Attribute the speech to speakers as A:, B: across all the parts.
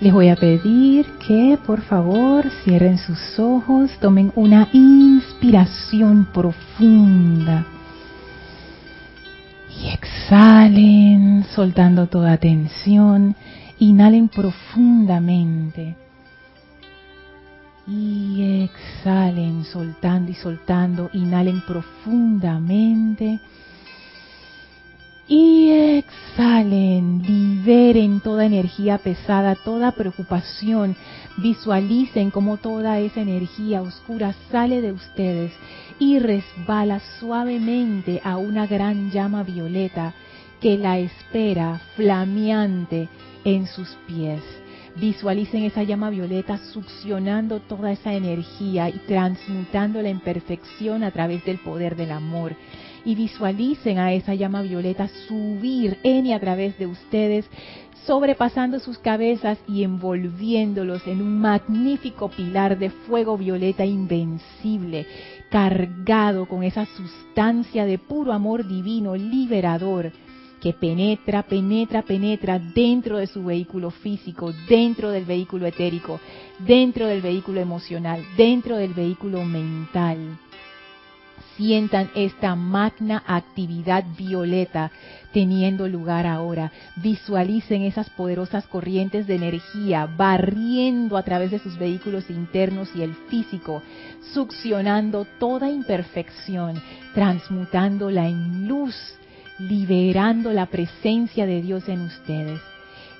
A: Les voy a pedir que por favor cierren sus ojos, tomen una inspiración profunda y exhalen soltando toda tensión. Inhalen profundamente y exhalen soltando y soltando. Inhalen profundamente y exhalen, liberen toda energía pesada, toda preocupación. Visualicen cómo toda esa energía oscura sale de ustedes y resbala suavemente a una gran llama violeta que la espera flameante en sus pies. Visualicen esa llama violeta succionando toda esa energía y transmutándola en perfección a través del poder del amor y visualicen a esa llama violeta subir en y a través de ustedes, sobrepasando sus cabezas y envolviéndolos en un magnífico pilar de fuego violeta invencible, cargado con esa sustancia de puro amor divino liberador que penetra, penetra, penetra dentro de su vehículo físico, dentro del vehículo etérico, dentro del vehículo emocional, dentro del vehículo mental sientan esta magna actividad violeta teniendo lugar ahora. Visualicen esas poderosas corrientes de energía barriendo a través de sus vehículos internos y el físico, succionando toda imperfección, transmutándola en luz, liberando la presencia de Dios en ustedes.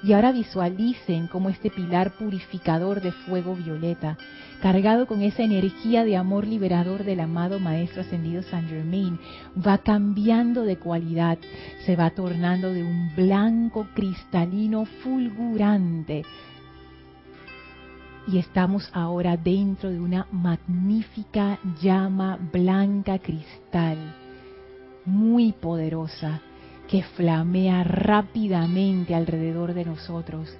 A: Y ahora visualicen como este pilar purificador de fuego violeta, cargado con esa energía de amor liberador del amado Maestro Ascendido San Germain, va cambiando de cualidad, se va tornando de un blanco cristalino fulgurante. Y estamos ahora dentro de una magnífica llama blanca cristal, muy poderosa, que flamea rápidamente alrededor de nosotros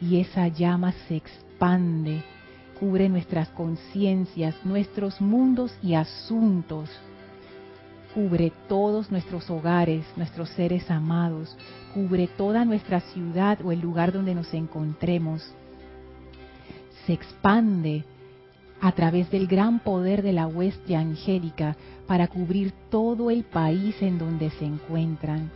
A: y esa llama se expande, cubre nuestras conciencias, nuestros mundos y asuntos, cubre todos nuestros hogares, nuestros seres amados, cubre toda nuestra ciudad o el lugar donde nos encontremos. Se expande a través del gran poder de la hueste angélica para cubrir todo el país en donde se encuentran.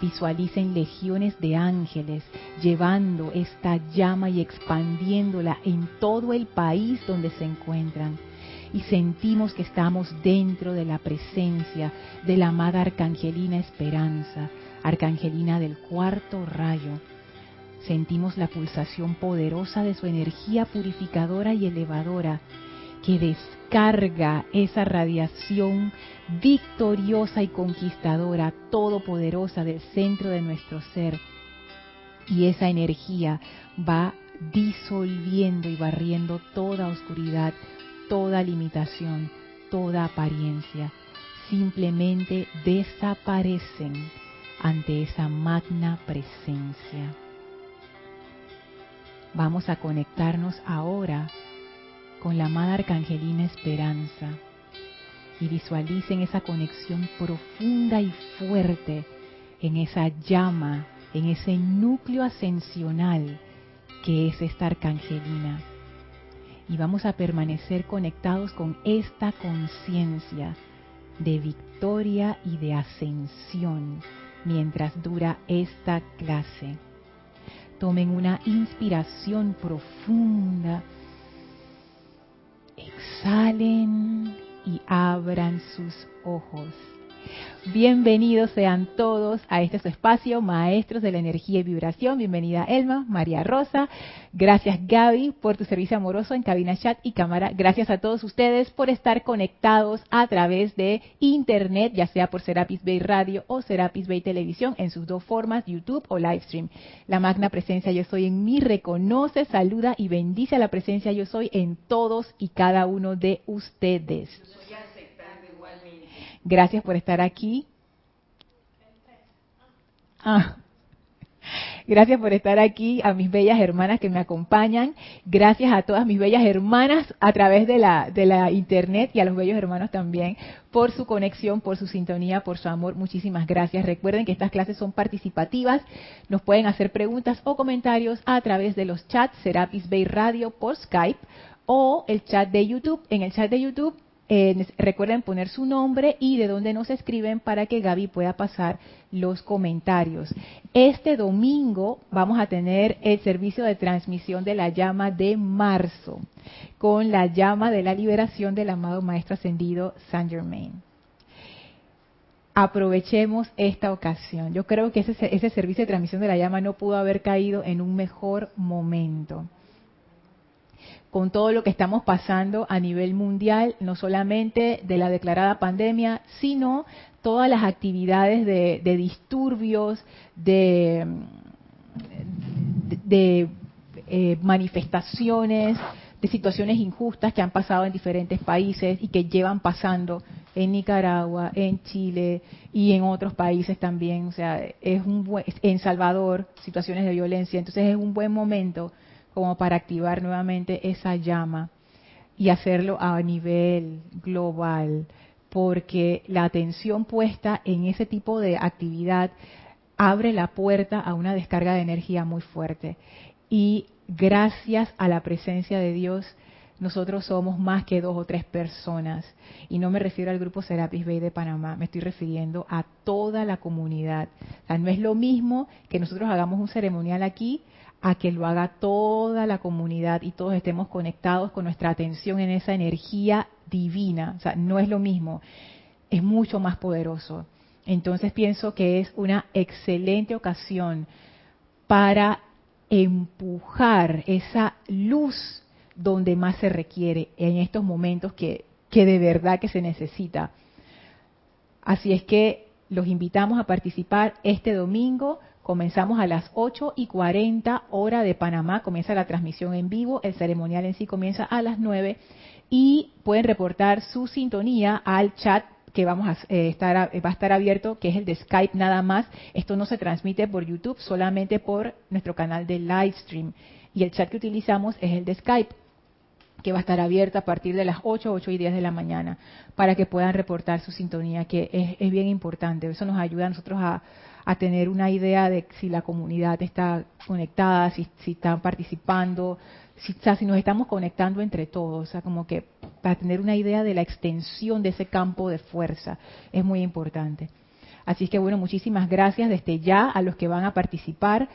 A: Visualicen legiones de ángeles llevando esta llama y expandiéndola en todo el país donde se encuentran. Y sentimos que estamos dentro de la presencia de la amada Arcangelina Esperanza, Arcangelina del cuarto rayo. Sentimos la pulsación poderosa de su energía purificadora y elevadora que descarga esa radiación victoriosa y conquistadora, todopoderosa del centro de nuestro ser. Y esa energía va disolviendo y barriendo toda oscuridad, toda limitación, toda apariencia. Simplemente desaparecen ante esa magna presencia. Vamos a conectarnos ahora con la amada Arcangelina Esperanza y visualicen esa conexión profunda y fuerte en esa llama, en ese núcleo ascensional que es esta Arcangelina. Y vamos a permanecer conectados con esta conciencia de victoria y de ascensión mientras dura esta clase. Tomen una inspiración profunda exhalen y abran sus ojos. Bienvenidos sean todos a este su espacio, Maestros de la Energía y Vibración. Bienvenida Elma, María Rosa. Gracias Gaby por tu servicio amoroso en cabina chat y cámara. Gracias a todos ustedes por estar conectados a través de Internet, ya sea por Serapis Bay Radio o Serapis Bay Televisión en sus dos formas, YouTube o Livestream. La magna presencia yo soy en mí reconoce, saluda y bendice a la presencia yo soy en todos y cada uno de ustedes. Gracias por estar aquí. Ah. Gracias por estar aquí, a mis bellas hermanas que me acompañan. Gracias a todas mis bellas hermanas a través de la, de la internet y a los bellos hermanos también por su conexión, por su sintonía, por su amor. Muchísimas gracias. Recuerden que estas clases son participativas. Nos pueden hacer preguntas o comentarios a través de los chats Serapis Bay Radio por Skype o el chat de YouTube. En el chat de YouTube eh, recuerden poner su nombre y de dónde nos escriben para que Gaby pueda pasar los comentarios. Este domingo vamos a tener el servicio de transmisión de la llama de marzo con la llama de la liberación del amado Maestro Ascendido Saint Germain. Aprovechemos esta ocasión. Yo creo que ese, ese servicio de transmisión de la llama no pudo haber caído en un mejor momento con todo lo que estamos pasando a nivel mundial, no solamente de la declarada pandemia, sino todas las actividades de, disturbios, de, de, eh, manifestaciones, de situaciones injustas que han pasado en diferentes países y que llevan pasando en Nicaragua, en Chile y en otros países también, o sea, es un en Salvador, situaciones de violencia, entonces es un buen momento como para activar nuevamente esa llama y hacerlo a nivel global, porque la atención puesta en ese tipo de actividad abre la puerta a una descarga de energía muy fuerte. Y gracias a la presencia de Dios, nosotros somos más que dos o tres personas. Y no me refiero al grupo Serapis Bay de Panamá, me estoy refiriendo a toda la comunidad. O sea, no es lo mismo que nosotros hagamos un ceremonial aquí a que lo haga toda la comunidad y todos estemos conectados con nuestra atención en esa energía divina. O sea, no es lo mismo, es mucho más poderoso. Entonces pienso que es una excelente ocasión para empujar esa luz donde más se requiere en estos momentos que, que de verdad que se necesita. Así es que los invitamos a participar este domingo Comenzamos a las 8 y 40 hora de Panamá, comienza la transmisión en vivo, el ceremonial en sí comienza a las 9 y pueden reportar su sintonía al chat que vamos a eh, estar va a estar abierto, que es el de Skype nada más. Esto no se transmite por YouTube, solamente por nuestro canal de Livestream. Y el chat que utilizamos es el de Skype que va a estar abierto a partir de las 8, 8 y 10 de la mañana, para que puedan reportar su sintonía, que es, es bien importante. Eso nos ayuda a nosotros a, a tener una idea de si la comunidad está conectada, si, si están participando, si, nos estamos conectando entre todos, o sea, como que para tener una idea de la extensión de ese campo de fuerza es muy importante. Así que bueno, muchísimas gracias desde ya a los que van a participar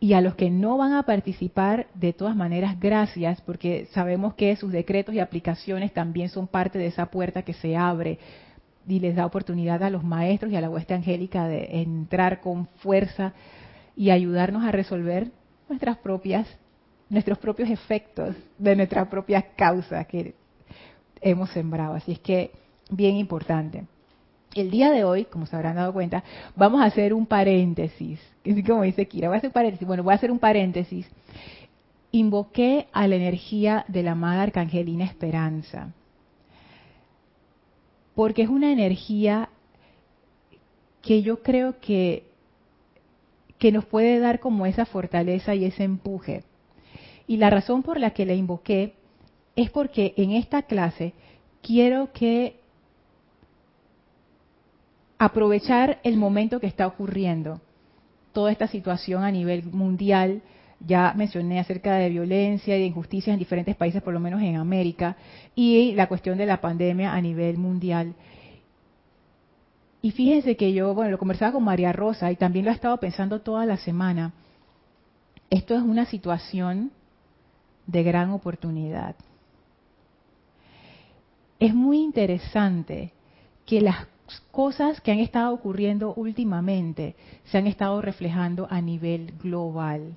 A: y a los que no van a participar, de todas maneras, gracias, porque sabemos que sus decretos y aplicaciones también son parte de esa puerta que se abre y les da oportunidad a los maestros y a la hueste angélica de entrar con fuerza y ayudarnos a resolver nuestras propias, nuestros propios efectos de nuestras propias causas que hemos sembrado. Así es que, bien importante. El día de hoy, como se habrán dado cuenta, vamos a hacer un paréntesis. Así como dice Kira, voy a hacer paréntesis. Bueno, voy a hacer un paréntesis. Invoqué a la energía de la amada Arcangelina Esperanza porque es una energía que yo creo que, que nos puede dar como esa fortaleza y ese empuje. Y la razón por la que la invoqué es porque en esta clase quiero que aprovechar el momento que está ocurriendo, toda esta situación a nivel mundial, ya mencioné acerca de violencia y de injusticias en diferentes países, por lo menos en América, y la cuestión de la pandemia a nivel mundial. Y fíjense que yo, bueno, lo conversaba con María Rosa y también lo he estado pensando toda la semana. Esto es una situación de gran oportunidad. Es muy interesante que las cosas que han estado ocurriendo últimamente se han estado reflejando a nivel global.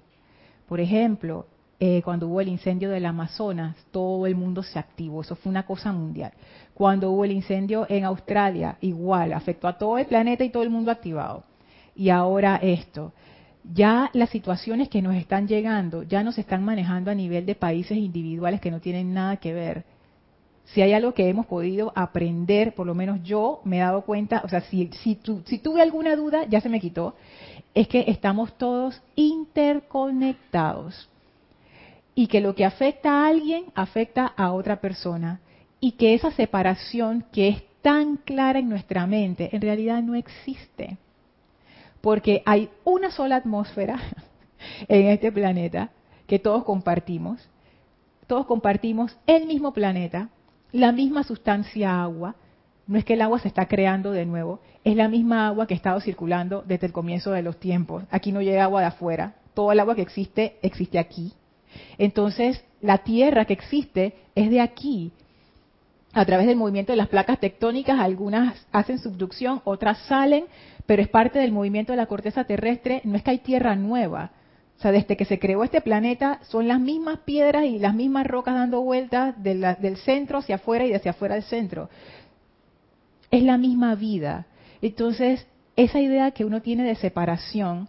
A: Por ejemplo, eh, cuando hubo el incendio del Amazonas, todo el mundo se activó, eso fue una cosa mundial. Cuando hubo el incendio en Australia, igual, afectó a todo el planeta y todo el mundo activado. Y ahora esto. Ya las situaciones que nos están llegando ya no se están manejando a nivel de países individuales que no tienen nada que ver, si hay algo que hemos podido aprender, por lo menos yo me he dado cuenta, o sea, si, si, si tuve alguna duda, ya se me quitó, es que estamos todos interconectados y que lo que afecta a alguien afecta a otra persona y que esa separación que es tan clara en nuestra mente en realidad no existe. Porque hay una sola atmósfera en este planeta que todos compartimos. Todos compartimos el mismo planeta la misma sustancia agua no es que el agua se está creando de nuevo, es la misma agua que ha estado circulando desde el comienzo de los tiempos. Aquí no llega agua de afuera, todo el agua que existe existe aquí. Entonces, la tierra que existe es de aquí. A través del movimiento de las placas tectónicas, algunas hacen subducción, otras salen, pero es parte del movimiento de la corteza terrestre. No es que hay tierra nueva. O sea, desde que se creó este planeta, son las mismas piedras y las mismas rocas dando vueltas del centro hacia afuera y de hacia afuera del centro. Es la misma vida. Entonces, esa idea que uno tiene de separación,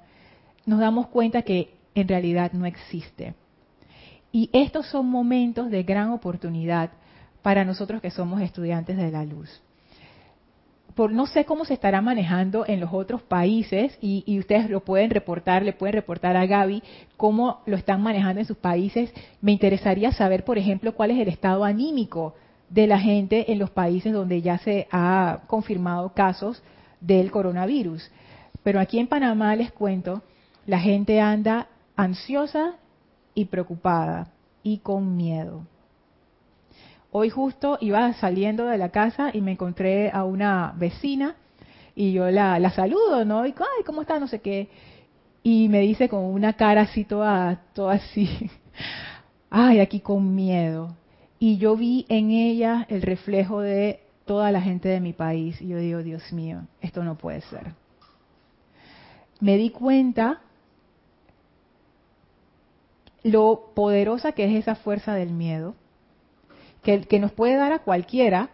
A: nos damos cuenta que en realidad no existe. Y estos son momentos de gran oportunidad para nosotros que somos estudiantes de la luz. Por, no sé cómo se estará manejando en los otros países y, y, ustedes lo pueden reportar, le pueden reportar a Gaby cómo lo están manejando en sus países. Me interesaría saber, por ejemplo, cuál es el estado anímico de la gente en los países donde ya se ha confirmado casos del coronavirus. Pero aquí en Panamá les cuento, la gente anda ansiosa y preocupada y con miedo. Hoy justo iba saliendo de la casa y me encontré a una vecina y yo la, la saludo, ¿no? Y, ay, ¿cómo está? No sé qué. Y me dice con una cara así toda, toda así, ay, aquí con miedo. Y yo vi en ella el reflejo de toda la gente de mi país. Y yo digo, Dios mío, esto no puede ser. Me di cuenta lo poderosa que es esa fuerza del miedo, que, que nos puede dar a cualquiera.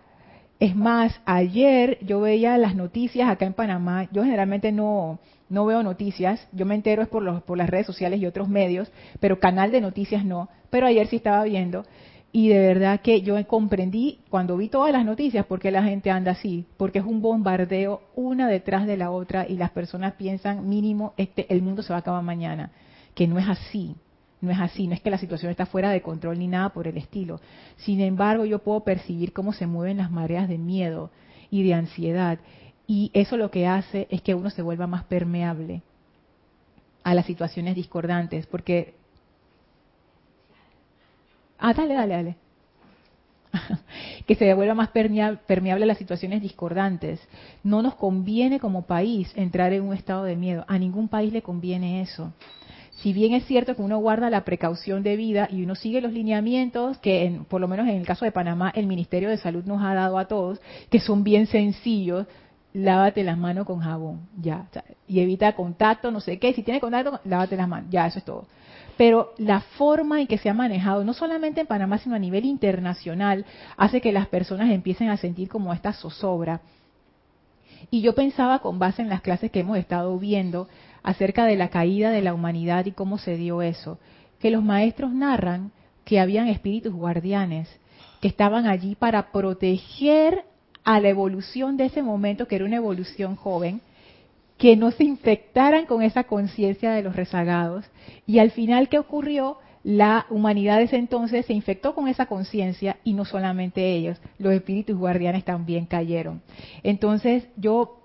A: Es más, ayer yo veía las noticias acá en Panamá, yo generalmente no, no veo noticias, yo me entero es por, los, por las redes sociales y otros medios, pero canal de noticias no, pero ayer sí estaba viendo y de verdad que yo comprendí cuando vi todas las noticias por qué la gente anda así, porque es un bombardeo una detrás de la otra y las personas piensan mínimo este el mundo se va a acabar mañana, que no es así. No es así, no es que la situación está fuera de control ni nada por el estilo. Sin embargo, yo puedo percibir cómo se mueven las mareas de miedo y de ansiedad. Y eso lo que hace es que uno se vuelva más permeable a las situaciones discordantes, porque... Ah, dale, dale, dale. que se vuelva más permeable a las situaciones discordantes. No nos conviene como país entrar en un estado de miedo. A ningún país le conviene eso si bien es cierto que uno guarda la precaución de vida y uno sigue los lineamientos que, por lo menos en el caso de Panamá, el Ministerio de Salud nos ha dado a todos, que son bien sencillos, lávate las manos con jabón, ya, y evita contacto, no sé qué, si tiene contacto, lávate las manos, ya, eso es todo. Pero la forma en que se ha manejado, no solamente en Panamá, sino a nivel internacional, hace que las personas empiecen a sentir como esta zozobra. Y yo pensaba con base en las clases que hemos estado viendo, acerca de la caída de la humanidad y cómo se dio eso, que los maestros narran que habían espíritus guardianes que estaban allí para proteger a la evolución de ese momento, que era una evolución joven, que no se infectaran con esa conciencia de los rezagados. Y al final, ¿qué ocurrió? La humanidad de ese entonces se infectó con esa conciencia y no solamente ellos, los espíritus guardianes también cayeron. Entonces yo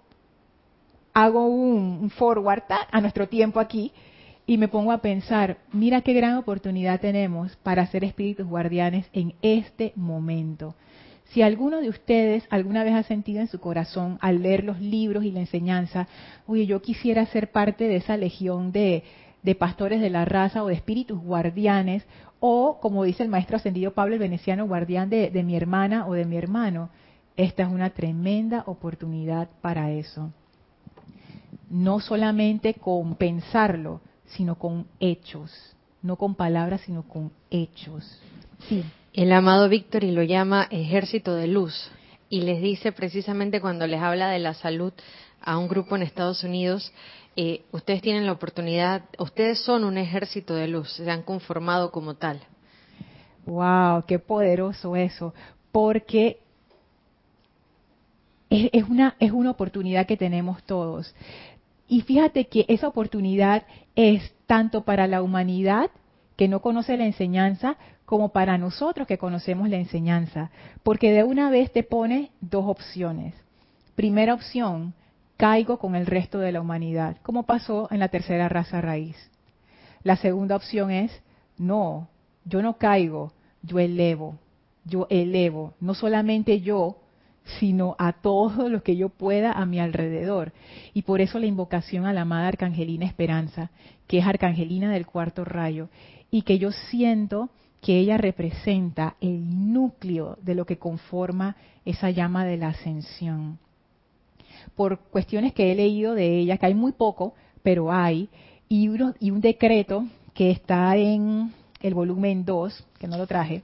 A: hago un, forward a nuestro tiempo aquí y me pongo a pensar, mira qué gran oportunidad tenemos para ser espíritus guardianes en este momento. Si alguno de ustedes alguna vez ha sentido en su corazón al leer los libros y la enseñanza, oye, yo quisiera ser parte de esa legión de, de pastores de la raza o de espíritus guardianes, o como dice el maestro ascendido Pablo el Veneciano, guardián de, de mi hermana o de mi hermano, esta es una tremenda oportunidad para eso no solamente con pensarlo, sino con hechos, no con palabras, sino con hechos.
B: Sí. El amado Víctor y lo llama ejército de luz y les dice precisamente cuando les habla de la salud a un grupo en Estados Unidos, eh, ustedes tienen la oportunidad, ustedes son un ejército de luz, se han conformado como tal.
A: Wow, qué poderoso eso, porque es, una, es una oportunidad que tenemos todos. Y fíjate que esa oportunidad es tanto para la humanidad que no conoce la enseñanza como para nosotros que conocemos la enseñanza, porque de una vez te pone dos opciones. Primera opción, caigo con el resto de la humanidad, como pasó en la tercera raza raíz. La segunda opción es, no, yo no caigo, yo elevo, yo elevo, no solamente yo, sino a todo lo que yo pueda a mi alrededor. Y por eso la invocación a la amada Arcangelina Esperanza, que es Arcangelina del cuarto rayo, y que yo siento que ella representa el núcleo de lo que conforma esa llama de la ascensión. Por cuestiones que he leído de ella, que hay muy poco, pero hay, y, y un decreto que está en el volumen 2, que no lo traje,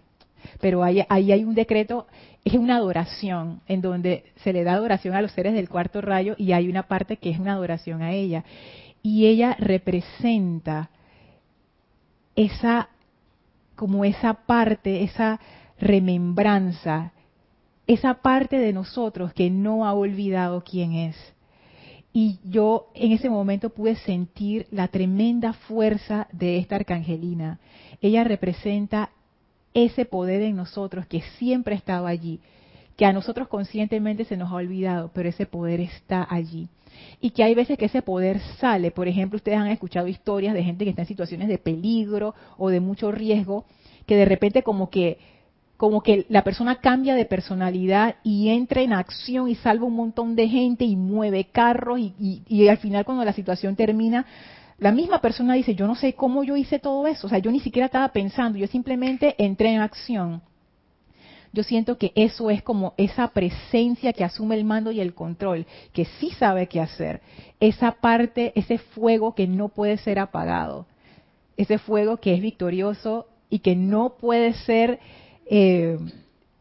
A: pero ahí hay un decreto, es una adoración, en donde se le da adoración a los seres del cuarto rayo y hay una parte que es una adoración a ella. Y ella representa esa, como esa parte, esa remembranza, esa parte de nosotros que no ha olvidado quién es. Y yo en ese momento pude sentir la tremenda fuerza de esta arcangelina. Ella representa ese poder en nosotros que siempre ha estado allí, que a nosotros conscientemente se nos ha olvidado, pero ese poder está allí. Y que hay veces que ese poder sale. Por ejemplo, ustedes han escuchado historias de gente que está en situaciones de peligro o de mucho riesgo, que de repente como que como que la persona cambia de personalidad y entra en acción y salva un montón de gente y mueve carros y, y al final cuando la situación termina la misma persona dice, yo no sé cómo yo hice todo eso, o sea, yo ni siquiera estaba pensando, yo simplemente entré en acción. Yo siento que eso es como esa presencia que asume el mando y el control, que sí sabe qué hacer, esa parte, ese fuego que no puede ser apagado, ese fuego que es victorioso y que no puede ser eh,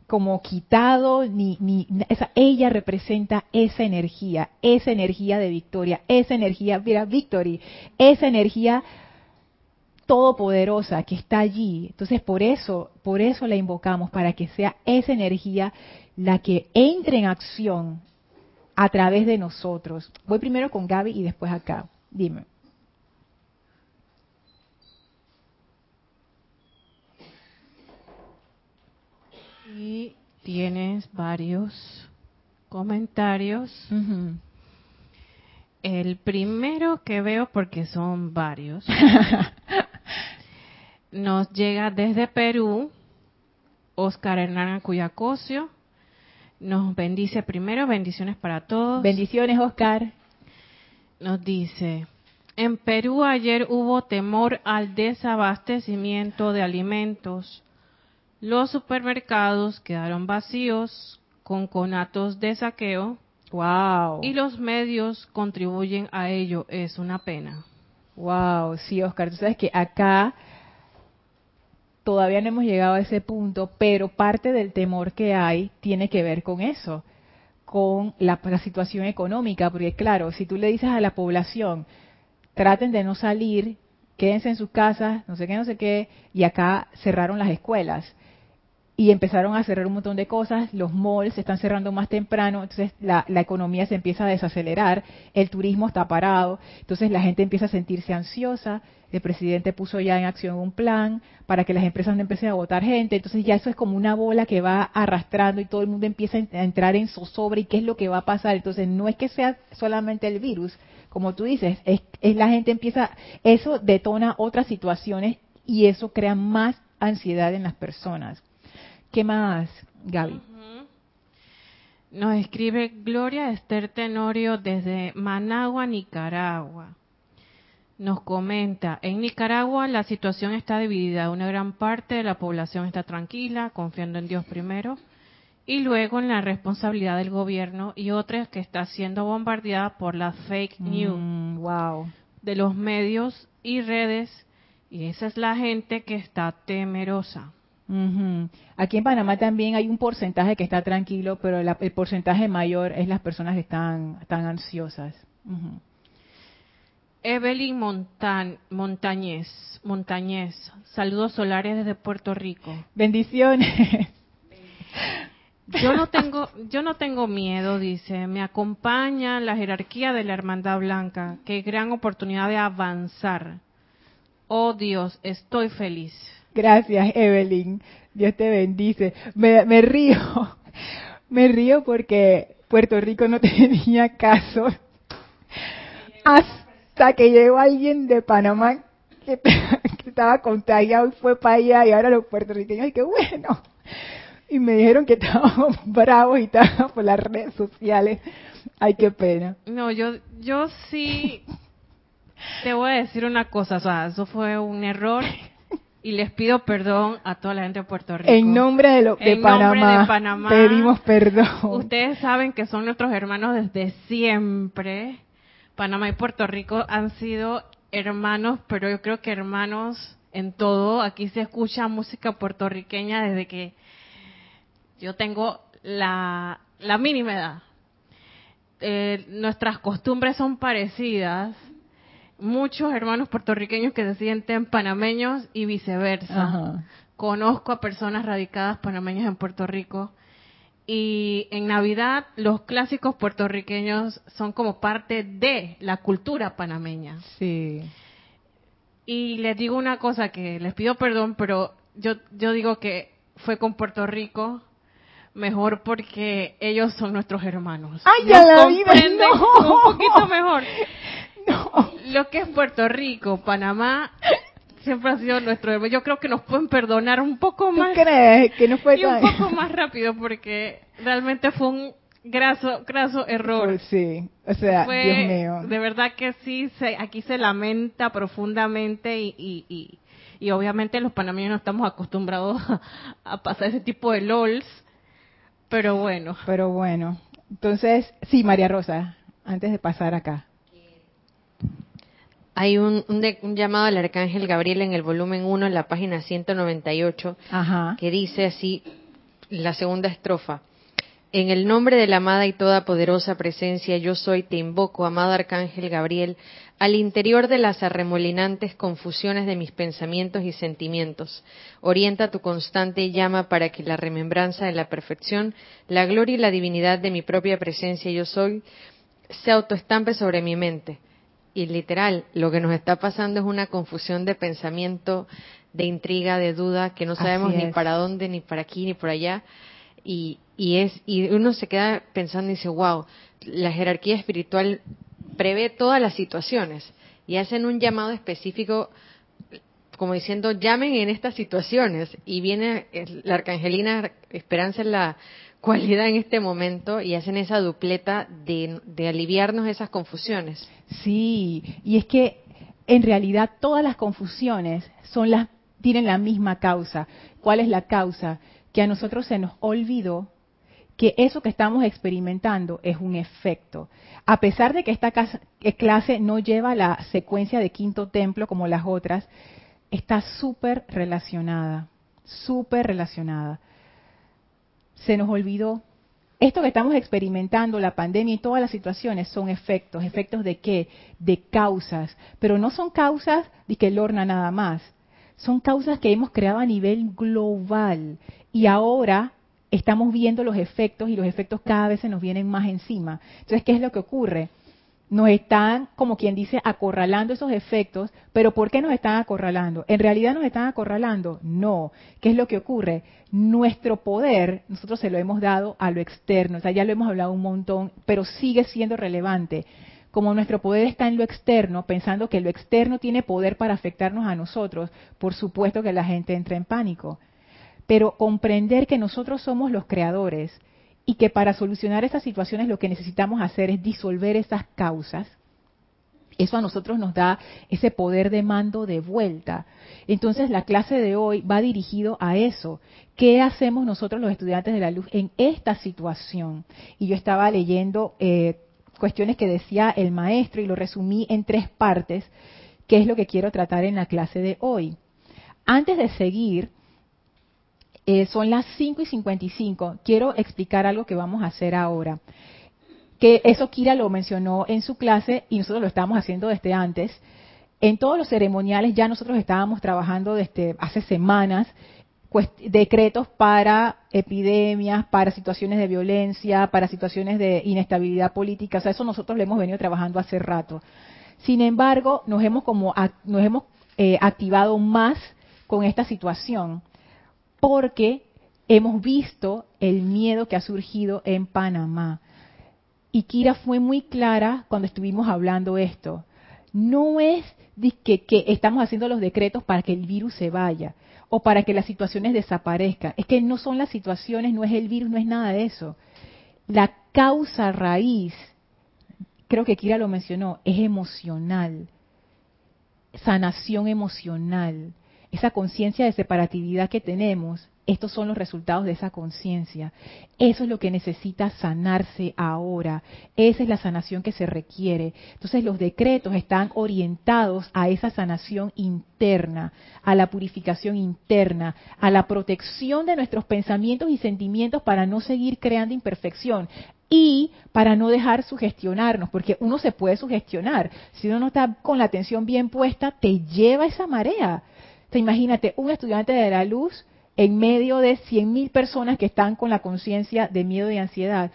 A: como quitado, ni, ni esa, ella representa esa energía, esa energía de victoria, esa energía, mira, victory, esa energía todopoderosa que está allí. Entonces, por eso, por eso la invocamos, para que sea esa energía la que entre en acción a través de nosotros. Voy primero con Gaby y después acá. Dime.
C: Y tienes varios comentarios. El primero que veo, porque son varios, nos llega desde Perú, Oscar Hernán Cuyacosio. Nos bendice primero, bendiciones para todos.
A: Bendiciones, Oscar.
C: Nos dice, en Perú ayer hubo temor al desabastecimiento de alimentos los supermercados quedaron vacíos con conatos de saqueo.
A: Wow.
C: Y los medios contribuyen a ello. Es una pena.
A: Wow, sí, Oscar. Tú sabes que acá todavía no hemos llegado a ese punto, pero parte del temor que hay tiene que ver con eso, con la, situación económica. Porque claro, si tú le dices a la población, traten de no salir, quédense en sus casas, no sé qué, no sé qué, y acá cerraron las escuelas y empezaron a cerrar un montón de cosas, los malls se están cerrando más temprano, entonces la, economía se empieza a desacelerar, el turismo está parado, entonces la gente empieza a sentirse ansiosa, el presidente puso ya en acción un plan para que las empresas no empiecen a votar gente, entonces ya eso es como una bola que va arrastrando y todo el mundo empieza a entrar en zozobra y qué es lo que va a pasar, entonces no es que sea solamente el virus, como tú dices, es, es la gente empieza, eso detona otras situaciones y eso crea más ansiedad en las personas. ¿Qué más, Gaby?
C: Nos escribe Gloria Esther Tenorio desde Managua, Nicaragua. Nos comenta, en Nicaragua la situación está dividida. Una gran parte de la población está tranquila, confiando en Dios primero, y luego en la responsabilidad del gobierno y otra que está siendo bombardeada por la fake news
A: mm, wow.
C: de los medios y redes. Y esa es la gente que está temerosa.
A: Aquí en Panamá también hay un porcentaje que está tranquilo, pero el porcentaje mayor es las personas que están, ansiosas.
C: Evelyn Montañez, Montañez, saludos solares desde Puerto Rico.
A: Bendiciones.
C: Yo no tengo, yo no tengo miedo, dice. Me acompaña la jerarquía de la Hermandad Blanca. Qué gran oportunidad de avanzar. Oh Dios, estoy feliz.
A: Gracias, Evelyn. Dios te bendice. Me, río, me río porque Puerto Rico no tenía caso hasta que llegó alguien de Panamá que, estaba contagiado y fue para allá y ahora los puertorriqueños, ay, qué bueno y me dijeron que estábamos bravos y estábamos por las redes sociales. Ay, qué pena.
C: No, yo, yo sí te voy a decir una cosa, o sea, eso fue un error y les pido perdón a toda la gente de Puerto Rico.
A: En nombre de, lo, de, Panamá, de Panamá, pedimos perdón.
C: Ustedes saben que son nuestros hermanos desde siempre. Panamá y Puerto Rico han sido hermanos, pero yo creo que hermanos en todo. Aquí se escucha música puertorriqueña desde que yo tengo la, mínima edad. Eh, nuestras costumbres son parecidas. Muchos hermanos puertorriqueños que se sienten panameños y viceversa. Conozco a personas radicadas panameñas en Puerto Rico. Y en Navidad los clásicos puertorriqueños son como parte de la cultura panameña.
A: Sí.
C: Y les digo una cosa que les pido perdón, pero yo, yo digo que fue con Puerto Rico mejor porque ellos son nuestros hermanos.
A: ¡Ay, ya la vida! No.
C: Un poquito mejor. No. Lo que es Puerto Rico, Panamá, siempre ha sido nuestro. Yo creo que nos pueden perdonar un poco más.
A: ¿Tú crees que no fue
C: y un poco más rápido porque realmente fue un graso, graso error.
A: Pues sí, o sea, Dios mío.
C: De verdad que sí, se, aquí se lamenta profundamente y, y, y, obviamente los panameños no estamos acostumbrados a, a pasar ese tipo de LOLs pero bueno.
A: Pero bueno. Entonces, sí, María Rosa, antes de pasar acá.
B: Hay un, un, llamado al Arcángel Gabriel en el volumen 1, en la página 198, que dice así, la segunda estrofa. En el nombre de la amada y toda poderosa presencia, yo soy, te invoco, amado Arcángel Gabriel, al interior de las arremolinantes confusiones de mis pensamientos y sentimientos. Orienta tu constante llama para que la remembranza de la perfección, la gloria y la divinidad de mi propia presencia, yo soy, se autoestampe sobre mi mente. Y literal, lo que nos está pasando es una confusión de pensamiento, de intriga, de duda, que no sabemos ni para dónde, ni para aquí, ni por allá y, y, es, y uno se queda pensando y dice, wow, la jerarquía espiritual prevé todas las situaciones y hacen un llamado específico como diciendo, llamen en estas situaciones. Y viene la arcangelina Esperanza en la cualidad en este momento y hacen esa dupleta de, de aliviarnos esas confusiones.
A: Sí, y es que en realidad todas las confusiones son las, tienen la misma causa. ¿Cuál es la causa? que a nosotros se nos olvidó que eso que estamos experimentando es un efecto. A pesar de que esta eh, clase no lleva la secuencia de quinto templo como las otras, está súper relacionada, súper relacionada. Se nos olvidó. Esto que estamos experimentando, la pandemia y todas las situaciones son efectos. ¿Efectos de qué? De causas. Pero no son causas de que Lorna nada más son causas que hemos creado a nivel global y ahora estamos viendo los efectos y los efectos cada vez se nos vienen más encima. Entonces, ¿qué es lo que ocurre? Nos están, como quien dice, acorralando esos efectos, pero ¿por qué nos están acorralando? ¿En realidad nos están acorralando? No. ¿Qué es lo que ocurre? Nuestro poder, nosotros se lo hemos dado a lo externo, o sea, ya lo hemos hablado un montón, pero sigue siendo relevante como nuestro poder está en lo externo, pensando que lo externo tiene poder para afectarnos a nosotros, por supuesto que la gente entra en pánico. Pero comprender que nosotros somos los creadores y que para solucionar esas situaciones lo que necesitamos hacer es disolver esas causas, eso a nosotros nos da ese poder de mando de vuelta. Entonces la clase de hoy va dirigido a eso. ¿Qué hacemos nosotros los estudiantes de la luz en esta situación? Y yo estaba leyendo eh, cuestiones que decía el maestro y lo resumí en tres partes, que es lo que quiero tratar en la clase de hoy. Antes de seguir, eh, son las 5 y 55, quiero explicar algo que vamos a hacer ahora. Que eso Kira lo mencionó en su clase y nosotros lo estamos haciendo desde antes. En todos los ceremoniales ya nosotros estábamos trabajando desde hace semanas decretos para epidemias, para situaciones de violencia, para situaciones de inestabilidad política. O sea, eso nosotros lo hemos venido trabajando hace rato. Sin embargo, nos hemos como nos hemos eh, activado más con esta situación porque hemos visto el miedo que ha surgido en Panamá. Y Kira fue muy clara cuando estuvimos hablando esto. No es que, estamos haciendo los decretos para que el virus se vaya o para que las situaciones desaparezcan. Es que no son las situaciones, no es el virus, no es nada de eso. La causa raíz, creo que Kira lo mencionó, es emocional. Sanación emocional. Esa conciencia de separatividad que tenemos estos son los resultados de esa conciencia. Eso es lo que necesita sanarse ahora. Esa es la sanación que se requiere. Entonces los decretos están orientados a esa sanación interna, a la purificación interna, a la protección de nuestros pensamientos y sentimientos para no seguir creando imperfección y para no dejar sugestionarnos, porque uno se puede sugestionar. Si uno no está con la atención bien puesta, te lleva esa marea. Te imagínate, un estudiante de la luz en medio de 100.000 personas que están con la conciencia de miedo y ansiedad.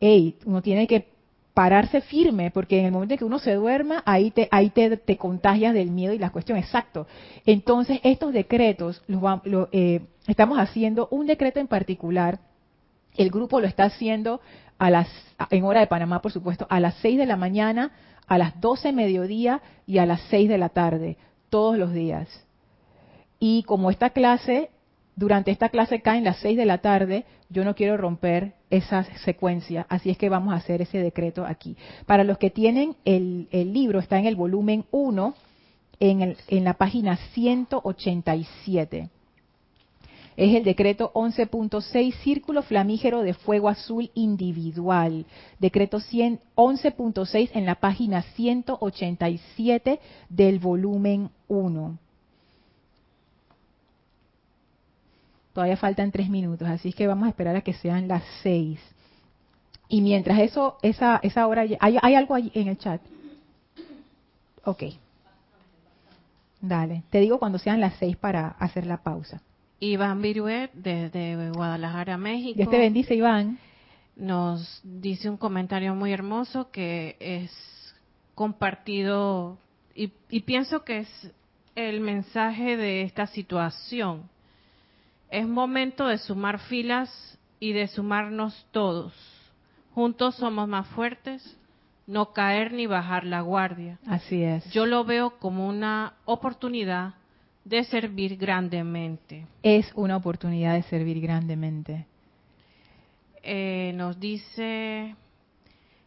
A: Ey, uno tiene que pararse firme, porque en el momento en que uno se duerma, ahí te, ahí te, contagias del miedo y la cuestión, exacto. Entonces, estos decretos, los, eh, estamos haciendo un decreto en particular, el grupo lo está haciendo a las, en hora de Panamá, por supuesto, a las 6 de la mañana, a las 12 mediodía y a las 6 de la tarde, todos los días. Y como esta clase durante esta clase caen las seis de la tarde, yo no quiero romper esa secuencia, así es que vamos a hacer ese decreto aquí. Para los que tienen el, libro, está en el volumen 1, en, en la página 187. Es el decreto 11.6, Círculo Flamígero de Fuego Azul Individual. Decreto 11.6 en la página 187 del volumen 1. Todavía faltan tres minutos, así que vamos a esperar a que sean las seis. Y mientras eso, esa, esa hora, ¿hay, ¿hay algo ahí en el chat? Ok. Dale, te digo cuando sean las seis para hacer la pausa.
C: Iván Viruet, desde Guadalajara, México.
A: Dios te bendice, Iván.
C: Nos dice un comentario muy hermoso que es compartido y, y pienso que es el mensaje de esta situación es momento de sumar filas y de sumarnos todos. Juntos somos más fuertes, no caer ni bajar la guardia.
A: Así es.
C: Yo lo veo como una oportunidad de servir grandemente.
A: Es una oportunidad de servir grandemente.
C: Eh, nos dice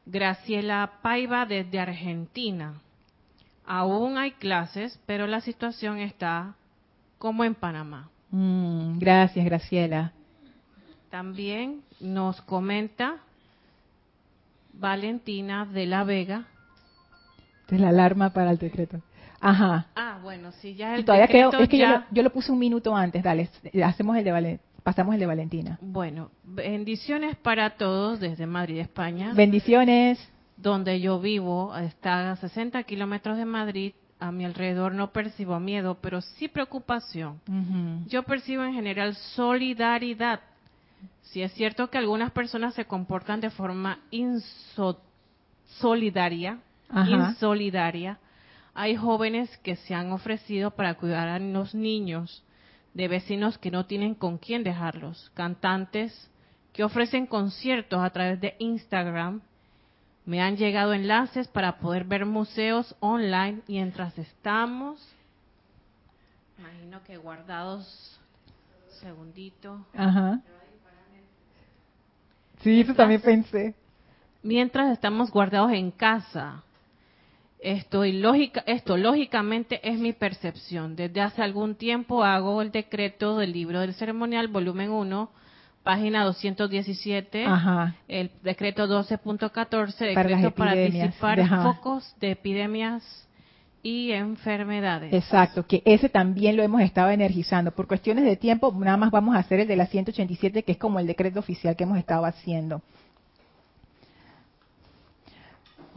C: Graciela Paiva desde Argentina. Aún hay clases, pero la situación está como en Panamá.
A: Mm, gracias, Graciela.
C: También nos comenta Valentina de la Vega.
A: Es la alarma para el decreto. Ajá.
C: Ah, bueno, sí, ya el
A: todavía decreto es que yo, lo, puse un minuto antes, dale, hacemos el de pasamos el de Valentina.
C: Bueno, bendiciones para todos desde Madrid, España.
A: Bendiciones.
C: Donde yo vivo, está a 60 kilómetros de Madrid, a mi alrededor no percibo miedo, pero sí preocupación. Yo percibo en general solidaridad. Si es cierto que algunas personas se comportan de forma insolidaria, insolidaria, hay jóvenes que se han ofrecido para cuidar a los niños de vecinos que no tienen con quién dejarlos, cantantes que ofrecen conciertos a través de Instagram me han llegado enlaces para poder ver museos online mientras estamos, imagino que guardados, segundito.
A: Ajá. Sí, eso también pensé.
C: Mientras estamos guardados en casa. Esto, lógica, esto lógicamente es mi percepción. Desde hace algún tiempo hago el decreto del libro del ceremonial, volumen 1, página 217, el decreto 12.14, decreto para, disipar focos de epidemias y enfermedades.
A: Exacto, que ese también lo hemos estado energizando. Por cuestiones de tiempo, nada más vamos a hacer el de la 187, que es como el decreto oficial que hemos estado haciendo.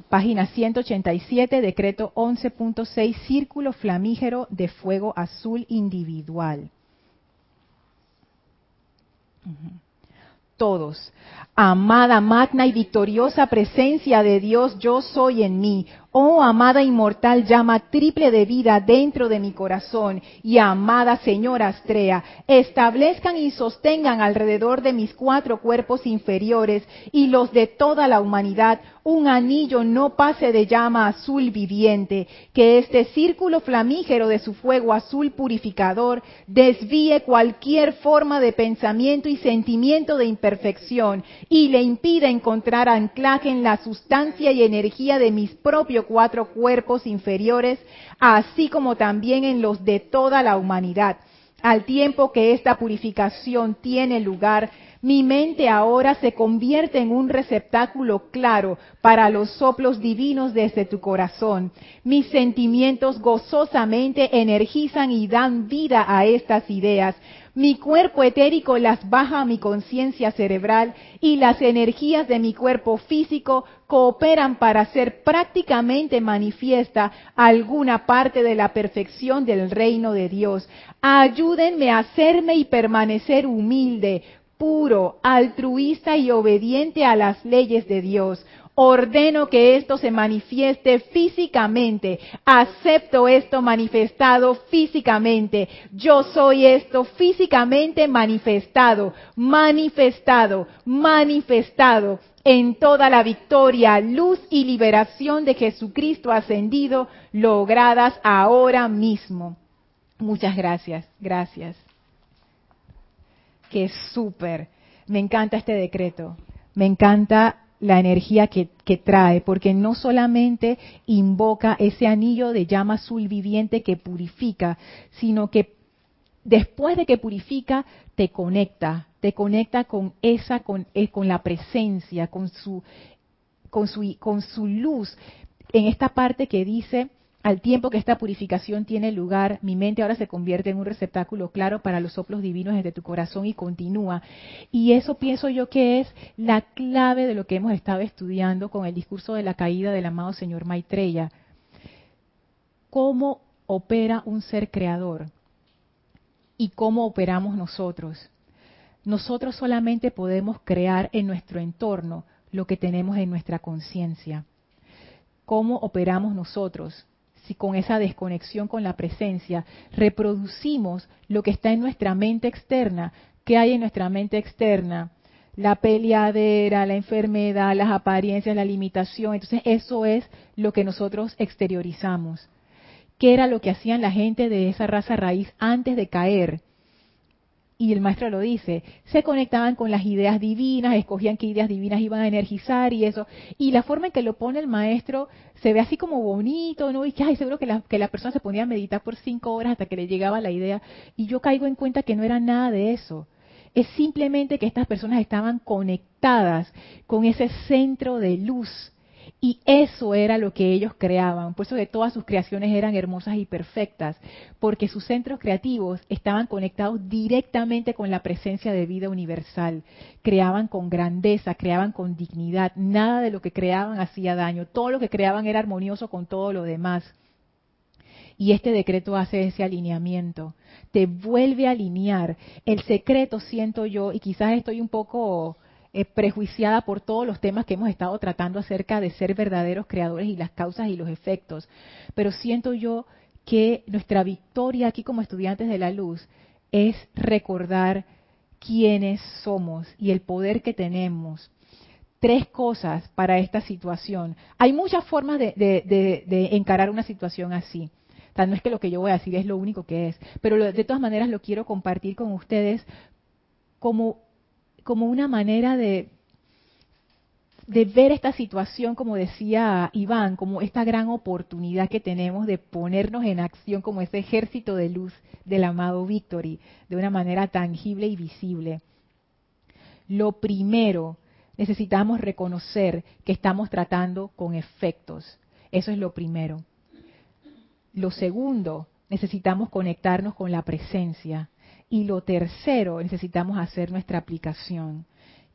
A: Página 187, decreto 11.6, círculo flamígero de fuego azul individual. Todos. Amada, magna y victoriosa presencia de Dios, yo soy en mí. Oh amada inmortal llama triple de vida dentro de mi corazón. Y amada señora Astrea, establezcan y sostengan alrededor de mis cuatro cuerpos inferiores y los de toda la humanidad un anillo no pase de llama azul viviente, que este círculo flamígero de su fuego azul purificador desvíe cualquier forma de pensamiento y sentimiento de imperfección y le impida encontrar anclaje en la sustancia y energía de mis propios cuatro cuerpos inferiores, así como también en los de toda la humanidad. Al tiempo que esta purificación tiene lugar, mi mente ahora se convierte en un receptáculo claro para los soplos divinos desde tu corazón. Mis sentimientos gozosamente energizan y dan vida a estas ideas. Mi cuerpo etérico las baja a mi conciencia cerebral y las energías de mi cuerpo físico cooperan para hacer prácticamente manifiesta alguna parte de la perfección del reino de Dios. Ayúdenme a hacerme y permanecer humilde, puro, altruista y obediente a las leyes de Dios. Ordeno que esto se manifieste físicamente. Acepto esto manifestado físicamente. Yo soy esto físicamente manifestado, manifestado, manifestado en toda la victoria, luz y liberación de Jesucristo ascendido, logradas ahora mismo. Muchas gracias, gracias es súper. Me encanta este decreto. Me encanta la energía que, trae, porque no solamente invoca ese anillo de llama azul viviente que purifica, sino que después de que purifica, te conecta, te conecta con esa, con, eh, con la presencia, con su, con su, con su luz. En esta parte que dice, al tiempo que esta purificación tiene lugar, mi mente ahora se convierte en un receptáculo claro para los soplos divinos desde tu corazón y continúa. Y eso pienso yo que es la clave de lo que hemos estado estudiando con el discurso de la caída del amado señor Maitreya. ¿Cómo opera un ser creador? ¿Y cómo operamos nosotros? Nosotros solamente podemos crear en nuestro entorno lo que tenemos en nuestra conciencia. ¿Cómo operamos nosotros? Si con esa desconexión con la presencia reproducimos lo que está en nuestra mente externa, ¿qué hay en nuestra mente externa? La peleadera, la enfermedad, las apariencias, la limitación. Entonces eso es lo que nosotros exteriorizamos. ¿Qué era lo que hacían la gente de esa raza raíz antes de caer? Y el maestro lo dice, se conectaban con las ideas divinas, escogían qué ideas divinas iban a energizar y eso. Y la forma en que lo pone el maestro se ve así como bonito, ¿no? Y que, ay, seguro que la, que la persona se ponía a meditar por cinco horas hasta que le llegaba la idea. Y yo caigo en cuenta que no era nada de eso. Es simplemente que estas personas estaban conectadas con ese centro de luz y eso era lo que ellos creaban. Por eso de todas sus creaciones eran hermosas y perfectas, porque sus centros creativos estaban conectados directamente con la presencia de vida universal. Creaban con grandeza, creaban con dignidad. Nada de lo que creaban hacía daño. Todo lo que creaban era armonioso con todo lo demás. Y este decreto hace ese alineamiento. Te vuelve a alinear. El secreto, siento yo, y quizás estoy un poco eh, prejuiciada por todos los temas que hemos estado tratando acerca de ser verdaderos creadores y las causas y los efectos. Pero siento yo que nuestra victoria aquí como estudiantes de la luz es recordar quiénes somos y el poder que tenemos. Tres cosas para esta situación. Hay muchas formas de, encarar una situación así. no es que lo que yo voy a decir es lo único que es, pero de todas maneras lo quiero compartir con ustedes como como una manera de, de ver esta situación, como decía Iván, como esta gran oportunidad que tenemos de ponernos en acción como ese ejército de luz del amado Victory, de una manera tangible y visible. Lo primero, necesitamos reconocer que estamos tratando con efectos. Eso es lo primero. Lo segundo, necesitamos conectarnos con la presencia. Y lo tercero, necesitamos hacer nuestra aplicación.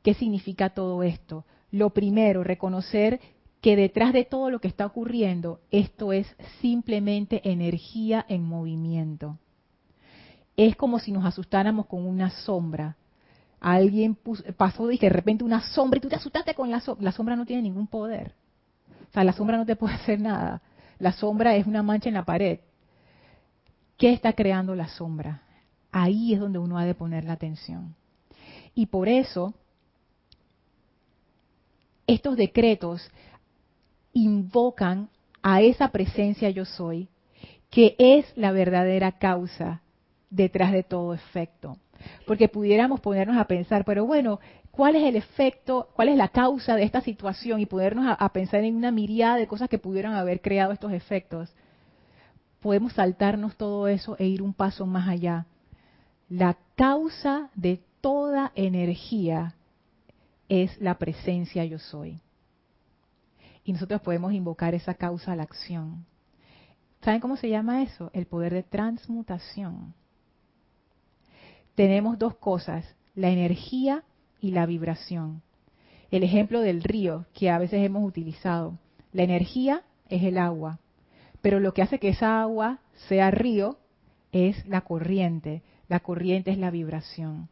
A: ¿Qué significa todo esto? Lo primero, reconocer que detrás de todo lo que está ocurriendo, esto es simplemente energía en movimiento. Es como si nos asustáramos con una sombra. alguien pasó y de repente una sombra y tú te asustaste con la sombra. La sombra no tiene ningún poder. O sea, la sombra no te puede hacer nada. La sombra es una mancha en la pared. ¿Qué está creando la sombra? Ahí es donde uno ha de poner la atención. Y por eso, estos decretos invocan a esa presencia yo soy, que es la verdadera causa detrás de todo efecto. Porque pudiéramos ponernos a pensar, pero bueno, ¿cuál es el efecto, cuál es la causa de esta situación? Y ponernos a, pensar en una mirada de cosas que pudieran haber creado estos efectos. Podemos saltarnos todo eso e ir un paso más allá. La causa de toda energía es la presencia yo soy. Y nosotros podemos invocar esa causa a la acción. ¿Saben cómo se llama eso? El poder de transmutación. Tenemos dos cosas, la energía y la vibración. El ejemplo del río que a veces hemos utilizado. La energía es el agua, pero lo que hace que esa agua sea río es la corriente. La corriente es la vibración.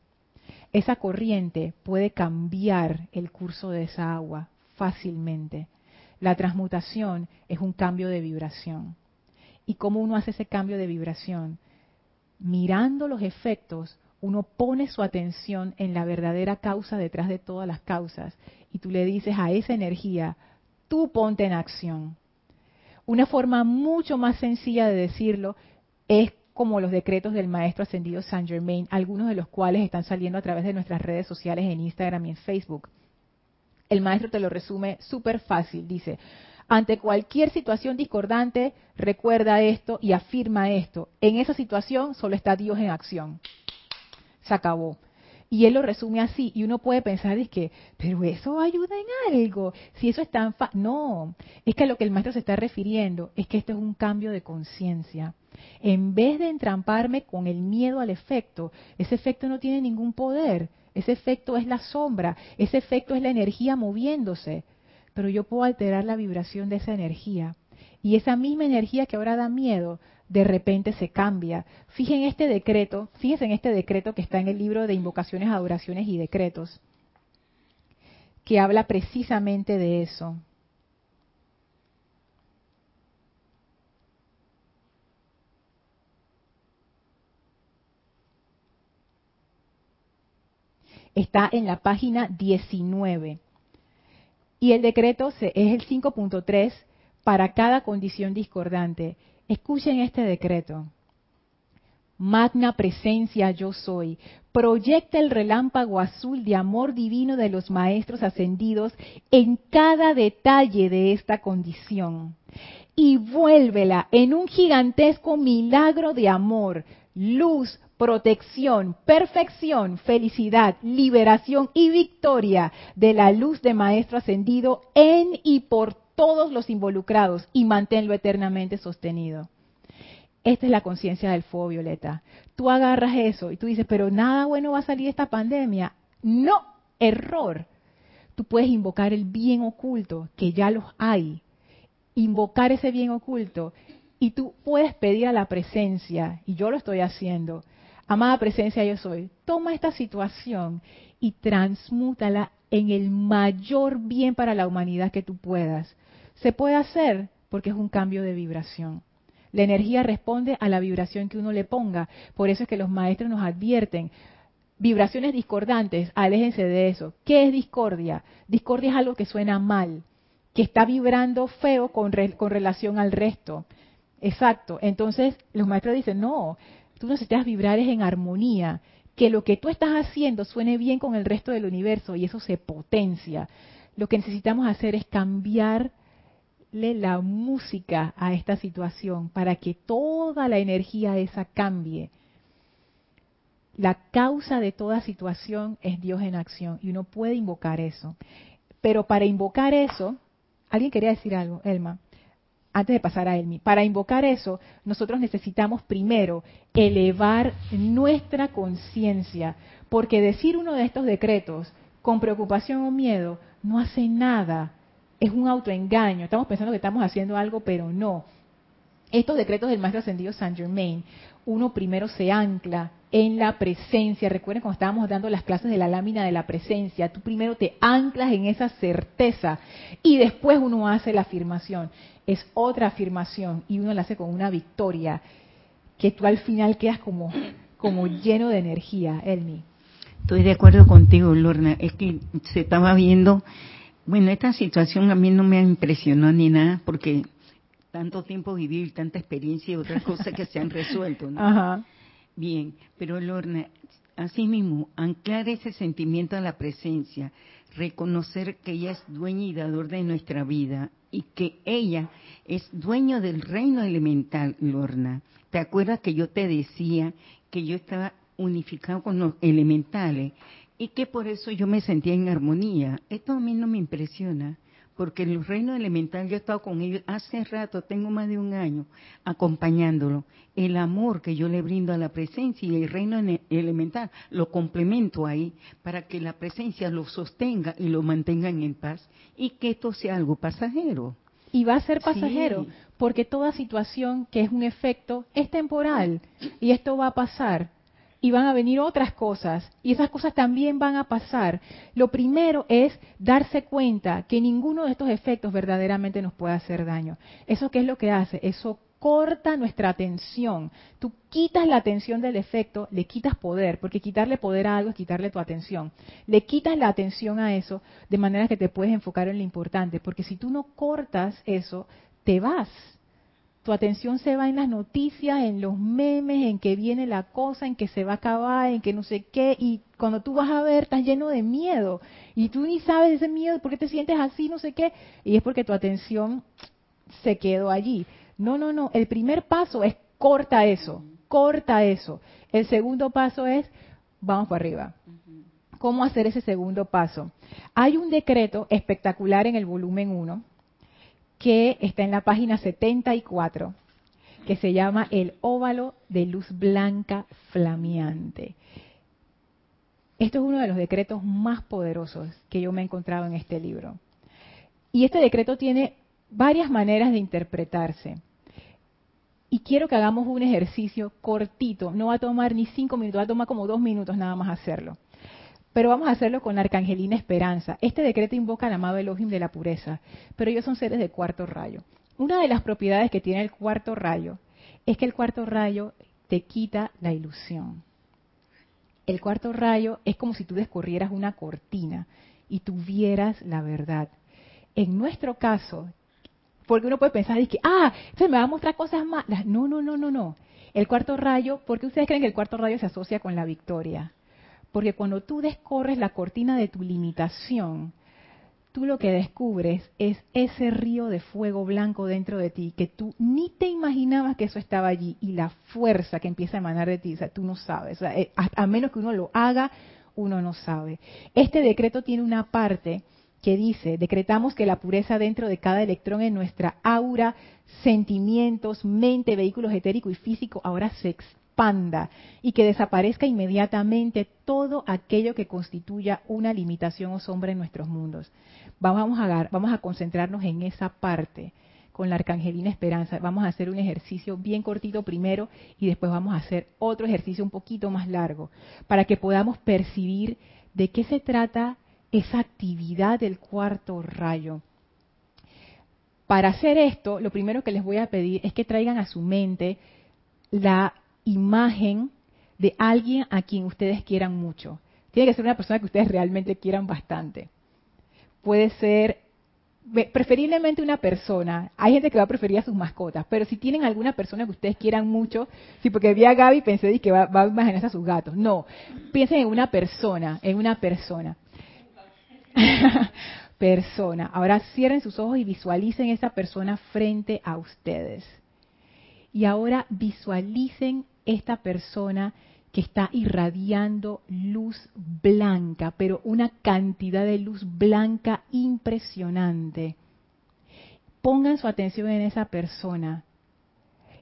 A: Esa corriente puede cambiar el curso de esa agua fácilmente. La transmutación es un cambio de vibración. ¿Y cómo uno hace ese cambio de vibración? Mirando los efectos, uno pone su atención en la verdadera causa detrás de todas las causas y tú le dices a esa energía, tú ponte en acción. Una forma mucho más sencilla de decirlo es como los decretos del maestro ascendido Saint Germain, algunos de los cuales están saliendo a través de nuestras redes sociales en Instagram y en Facebook. El maestro te lo resume súper fácil. Dice, ante cualquier situación discordante, recuerda esto y afirma esto. En esa situación solo está Dios en acción. Se acabó. Y él lo resume así, y uno puede pensar, es que, pero eso ayuda en algo, si eso es tan fácil. No, es que a lo que el maestro se está refiriendo es que esto es un cambio de conciencia. En vez de entramparme con el miedo al efecto, ese efecto no tiene ningún poder. Ese efecto es la sombra, ese efecto es la energía moviéndose, pero yo puedo alterar la vibración de esa energía. Y esa misma energía que ahora da miedo, de repente se cambia. Fíjense en este decreto, fíjense en este decreto que está en el libro de invocaciones, adoraciones y decretos, que habla precisamente de eso. está en la página 19. Y el decreto es el 5.3 para cada condición discordante. Escuchen este decreto. Magna presencia yo soy. Proyecta el relámpago azul de amor divino de los maestros ascendidos en cada detalle de esta condición. Y vuélvela en un gigantesco milagro de amor, luz, protección, perfección, felicidad, liberación y victoria de la luz de Maestro Ascendido en y por todos los involucrados y manténlo eternamente sostenido. Esta es la conciencia del fuego violeta. Tú agarras eso y tú dices, pero nada bueno va a salir de esta pandemia. No, error. Tú puedes invocar el bien oculto, que ya los hay. Invocar ese bien oculto y tú puedes pedir a la presencia, y yo lo estoy haciendo, amada presencia yo soy, toma esta situación y transmútala en el mayor bien para la humanidad que tú puedas. Se puede hacer porque es un cambio de vibración. La energía responde a la vibración que uno le ponga. Por eso es que los maestros nos advierten, vibraciones discordantes, aléjense de eso. ¿Qué es discordia? Discordia es algo que suena mal, que está vibrando feo con, relación al resto. Exacto. Entonces los maestros dicen, no, tú necesitas vibrar en armonía, que lo que tú estás haciendo suene bien con el resto del universo y eso se potencia. Lo que necesitamos hacer es cambiarle la música a esta situación para que toda la energía esa cambie. La causa de toda situación es Dios en acción y uno puede invocar eso. Pero para invocar eso, alguien quería decir algo, Elma antes de pasar a Elmi, para invocar eso, nosotros necesitamos primero elevar nuestra conciencia, porque decir uno de estos decretos con preocupación o miedo no hace nada, es un autoengaño, estamos pensando que estamos haciendo algo, pero no. estos decretos del Maestro Ascendido Saint Germain, uno primero se ancla en la presencia. Recuerden cuando estábamos dando las clases de la lámina de la presencia, tú primero te anclas en esa certeza y después uno hace la afirmación. Es otra afirmación y uno la hace con una victoria que tú al final quedas como, como lleno de energía, Elmi.
D: Estoy de acuerdo contigo, Lorna. Es que se estaba viendo, bueno, esta situación a mí no me ha impresionado ni nada porque tanto tiempo vivir, tanta experiencia y otras cosas que se han resuelto. ¿no? Ajá. Bien, pero Lorna, así mismo, anclar ese sentimiento a la presencia, reconocer que ella es dueña y dador de nuestra vida y que ella es dueño del reino elemental, Lorna. ¿Te acuerdas que yo te decía que yo estaba unificado con los elementales y que por eso yo me sentía en armonía? Esto a mí no me impresiona porque en el reino elemental yo he estado con ellos hace rato, tengo más de un año acompañándolo. El amor que yo le brindo a la presencia y el reino elemental lo complemento ahí para que la presencia lo sostenga y lo mantengan en paz y que esto sea algo pasajero.
A: Y va a ser pasajero, porque toda situación que es un efecto es temporal y esto va a pasar y van a venir otras cosas y esas cosas también van a pasar. Lo primero es darse cuenta que ninguno de estos efectos verdaderamente nos puede hacer daño. ¿Eso qué es lo que hace? Eso corta nuestra atención. Tú quitas la atención del efecto, le quitas poder, porque quitarle poder a algo es quitarle tu atención. Le quitas la atención a eso de manera que te puedes enfocar en lo importante, porque si tú no cortas eso, te vas tu atención se va en las noticias, en los memes, en que viene la cosa, en que se va a acabar, en que no sé qué, y cuando tú vas a ver estás lleno de miedo y tú ni sabes ese miedo, por qué te sientes así, no sé qué, y es porque tu atención se quedó allí. No, no, no, el primer paso es corta eso, corta eso. El segundo paso es vamos para arriba. ¿Cómo hacer ese segundo paso? Hay un decreto espectacular en el volumen 1 que está en la página 74, que se llama El óvalo de luz blanca flameante. Esto es uno de los decretos más poderosos que yo me he encontrado en este libro. Y este decreto tiene varias maneras de interpretarse. Y quiero que hagamos un ejercicio cortito, no va a tomar ni cinco minutos, va a tomar como dos minutos nada más hacerlo pero vamos a hacerlo con la arcangelina Esperanza. Este decreto invoca al amado Elohim de la pureza, pero ellos son seres de cuarto rayo. Una de las propiedades que tiene el cuarto rayo es que el cuarto rayo te quita la ilusión. El cuarto rayo es como si tú descorrieras una cortina y tuvieras la verdad. En nuestro caso, porque uno puede pensar, que, ah, entonces me va a mostrar cosas malas. No, no, no, no, no. El cuarto rayo, ¿por qué ustedes creen que el cuarto rayo se asocia con la victoria? Porque cuando tú descorres la cortina de tu limitación, tú lo que descubres es ese río de fuego blanco dentro de ti que tú ni te imaginabas que eso estaba allí y la fuerza que empieza a emanar de ti, o sea, tú no sabes, eh, a, menos que uno lo haga, uno no sabe. Este decreto tiene una parte que dice, decretamos que la pureza dentro de cada electrón en nuestra aura, sentimientos, mente, vehículos etérico y físico ahora se y que desaparezca inmediatamente todo aquello que constituya una limitación o sombra en nuestros mundos. Vamos a, vamos a concentrarnos en esa parte con la Arcangelina Esperanza. Vamos a hacer un ejercicio bien cortito primero y después vamos a hacer otro ejercicio un poquito más largo para que podamos percibir de qué se trata esa actividad del cuarto rayo. Para hacer esto, lo primero que les voy a pedir es que traigan a su mente la imagen de alguien a quien ustedes quieran mucho. Tiene que ser una persona que ustedes realmente quieran bastante. Puede ser preferiblemente una persona. Hay gente que va a preferir a sus mascotas, pero si tienen alguna persona que ustedes quieran mucho, sí, porque vi a Gaby y pensé que va, va a imaginarse a sus gatos. No, piensen en una persona, en una persona. persona. Ahora cierren sus ojos y visualicen esa persona frente a ustedes. Y ahora visualicen esta persona que está irradiando luz blanca, pero una cantidad de luz blanca impresionante. Pongan su atención en esa persona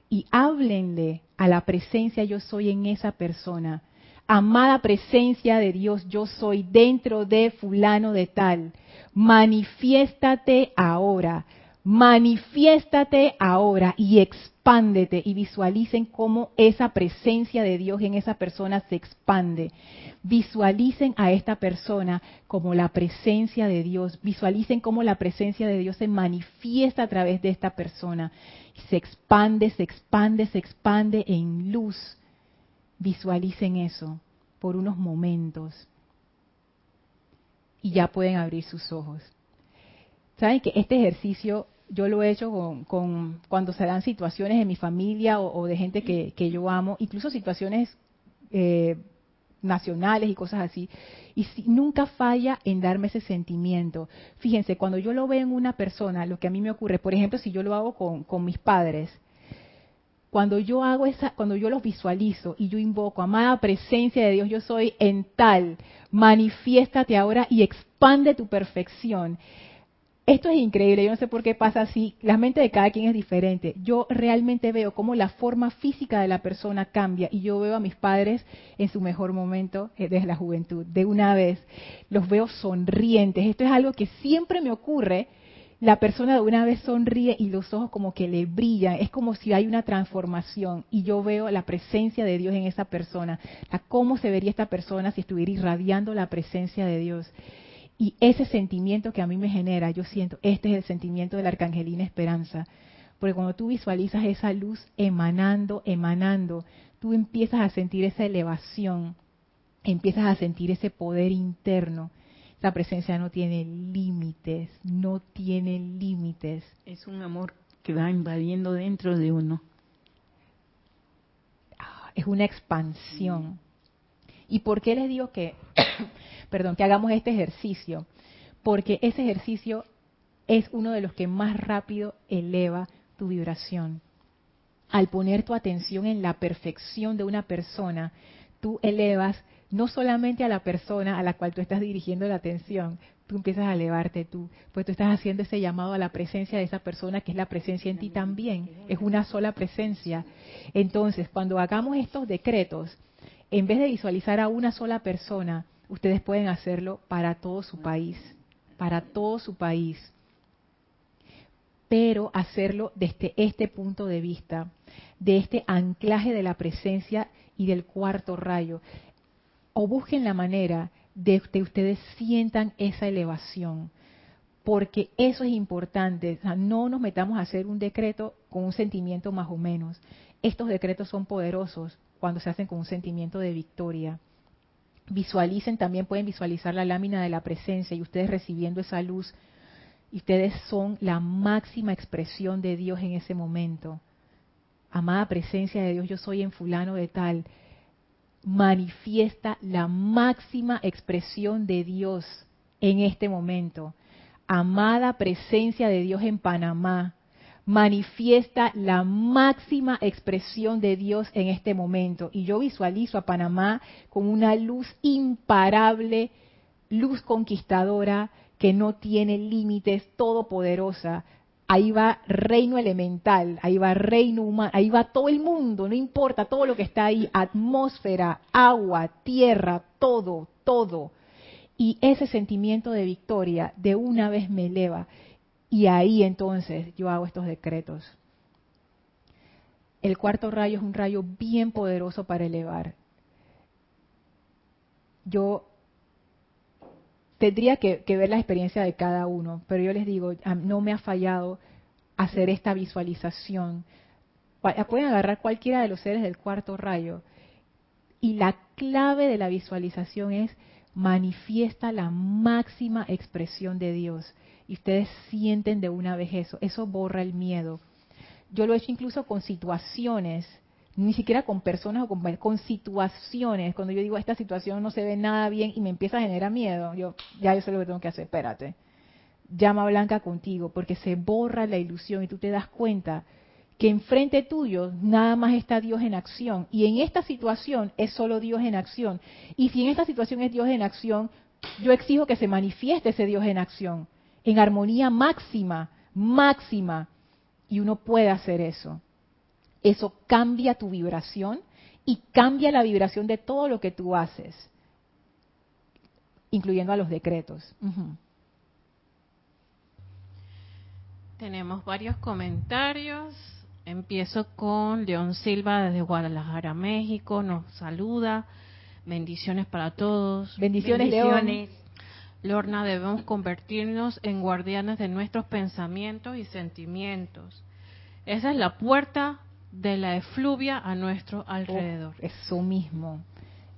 A: y háblenle a la presencia yo soy en esa persona. Amada presencia de Dios, yo soy dentro de fulano de tal. Manifiéstate ahora Manifiéstate ahora y expándete y visualicen cómo esa presencia de Dios en esa persona se expande. Visualicen a esta persona como la presencia de Dios. Visualicen cómo la presencia de Dios se manifiesta a través de esta persona. Se expande, se expande, se expande en luz. Visualicen eso por unos momentos. Y ya pueden abrir sus ojos. Saben que este ejercicio yo lo he hecho con, cuando se dan situaciones en mi familia o, de gente que, yo amo, incluso situaciones eh, nacionales y cosas así. Y si, nunca falla en darme ese sentimiento. Fíjense, cuando yo lo veo en una persona, lo que a mí me ocurre, por ejemplo, si yo lo hago con, con mis padres, cuando yo hago esa, cuando yo los visualizo y yo invoco, amada presencia de Dios, yo soy en tal, manifiéstate ahora y expande tu perfección. Esto es increíble, yo no sé por qué pasa así, la mente de cada quien es diferente. Yo realmente veo cómo la forma física de la persona cambia y yo veo a mis padres en su mejor momento eh, desde la juventud, de una vez. Los veo sonrientes. Esto es algo que siempre me ocurre. La persona de una vez sonríe y los ojos como que le brillan. Es como si hay una transformación y yo veo la presencia de Dios en esa persona. ¿Cómo se vería esta persona si estuviera irradiando la presencia de Dios? Y ese sentimiento que a mí me genera, yo siento, este es el sentimiento de la arcangelina esperanza. Porque cuando tú visualizas esa luz emanando, emanando, tú empiezas a sentir esa elevación, empiezas a sentir ese poder interno. Esa presencia no tiene límites, no tiene límites.
D: Es un amor que va invadiendo dentro de uno.
A: Ah, es una expansión. ¿Y por qué les digo que perdón, que hagamos este ejercicio, porque ese ejercicio es uno de los que más rápido eleva tu vibración. Al poner tu atención en la perfección de una persona, tú elevas no solamente a la persona a la cual tú estás dirigiendo la atención, tú empiezas a elevarte tú, pues tú estás haciendo ese llamado a la presencia de esa persona que es la presencia en ti también, es una sola presencia. Entonces, cuando hagamos estos decretos, en vez de visualizar a una sola persona, ustedes pueden hacerlo para todo su país, para todo su país, pero hacerlo desde este punto de vista, de este anclaje de la presencia y del cuarto rayo. O busquen la manera de que ustedes sientan esa elevación, porque eso es importante. no nos metamos a hacer un decreto con un sentimiento más o menos. Estos decretos son poderosos cuando se hacen con un sentimiento de victoria visualicen, también pueden visualizar la lámina de la presencia y ustedes recibiendo esa luz. Ustedes son la máxima expresión de Dios en ese momento. Amada presencia de Dios, yo soy en fulano de tal. Manifiesta la máxima expresión de Dios en este momento. Amada presencia de Dios en Panamá, manifiesta la máxima expresión de Dios en este momento. Y yo visualizo a Panamá con una luz imparable, luz conquistadora, que no tiene límites, todopoderosa. Ahí va reino elemental, ahí va reino humano, ahí va todo el mundo, no importa todo lo que está ahí, atmósfera, agua, tierra, todo, todo. Y ese sentimiento de victoria de una vez me eleva. Y ahí entonces yo hago estos decretos. El cuarto rayo es un rayo bien poderoso para elevar. Yo tendría que, ver la experiencia de cada uno, pero yo les digo, no me ha fallado hacer esta visualización. Pueden agarrar cualquiera de los seres del cuarto rayo. Y la clave de la visualización es manifiesta la máxima expresión de Dios y ustedes sienten de una vez eso, eso borra el miedo. Yo lo he hecho incluso con situaciones, ni siquiera con personas o con, con situaciones, cuando yo digo esta situación no se ve nada bien y me empieza a generar miedo, yo ya yo sé lo que tengo que hacer, espérate, llama blanca contigo, porque se borra la ilusión y tú te das cuenta que enfrente tuyo nada más está Dios en acción. Y en esta situación es solo Dios en acción. Y si en esta situación es Dios en acción, yo exijo que se manifieste ese Dios en acción en armonía máxima, máxima. Y uno puede hacer eso. Eso cambia tu vibración y cambia la vibración de todo lo que tú haces, incluyendo a los decretos.
C: Tenemos varios comentarios. Empiezo con León Silva desde Guadalajara, México. Nos saluda. Bendiciones para todos.
A: Bendiciones, Bendiciones.
C: Lorna, debemos convertirnos en guardianes de nuestros pensamientos y sentimientos. Esa es la puerta de la efluvia a nuestro oh, alrededor.
A: eso mismo,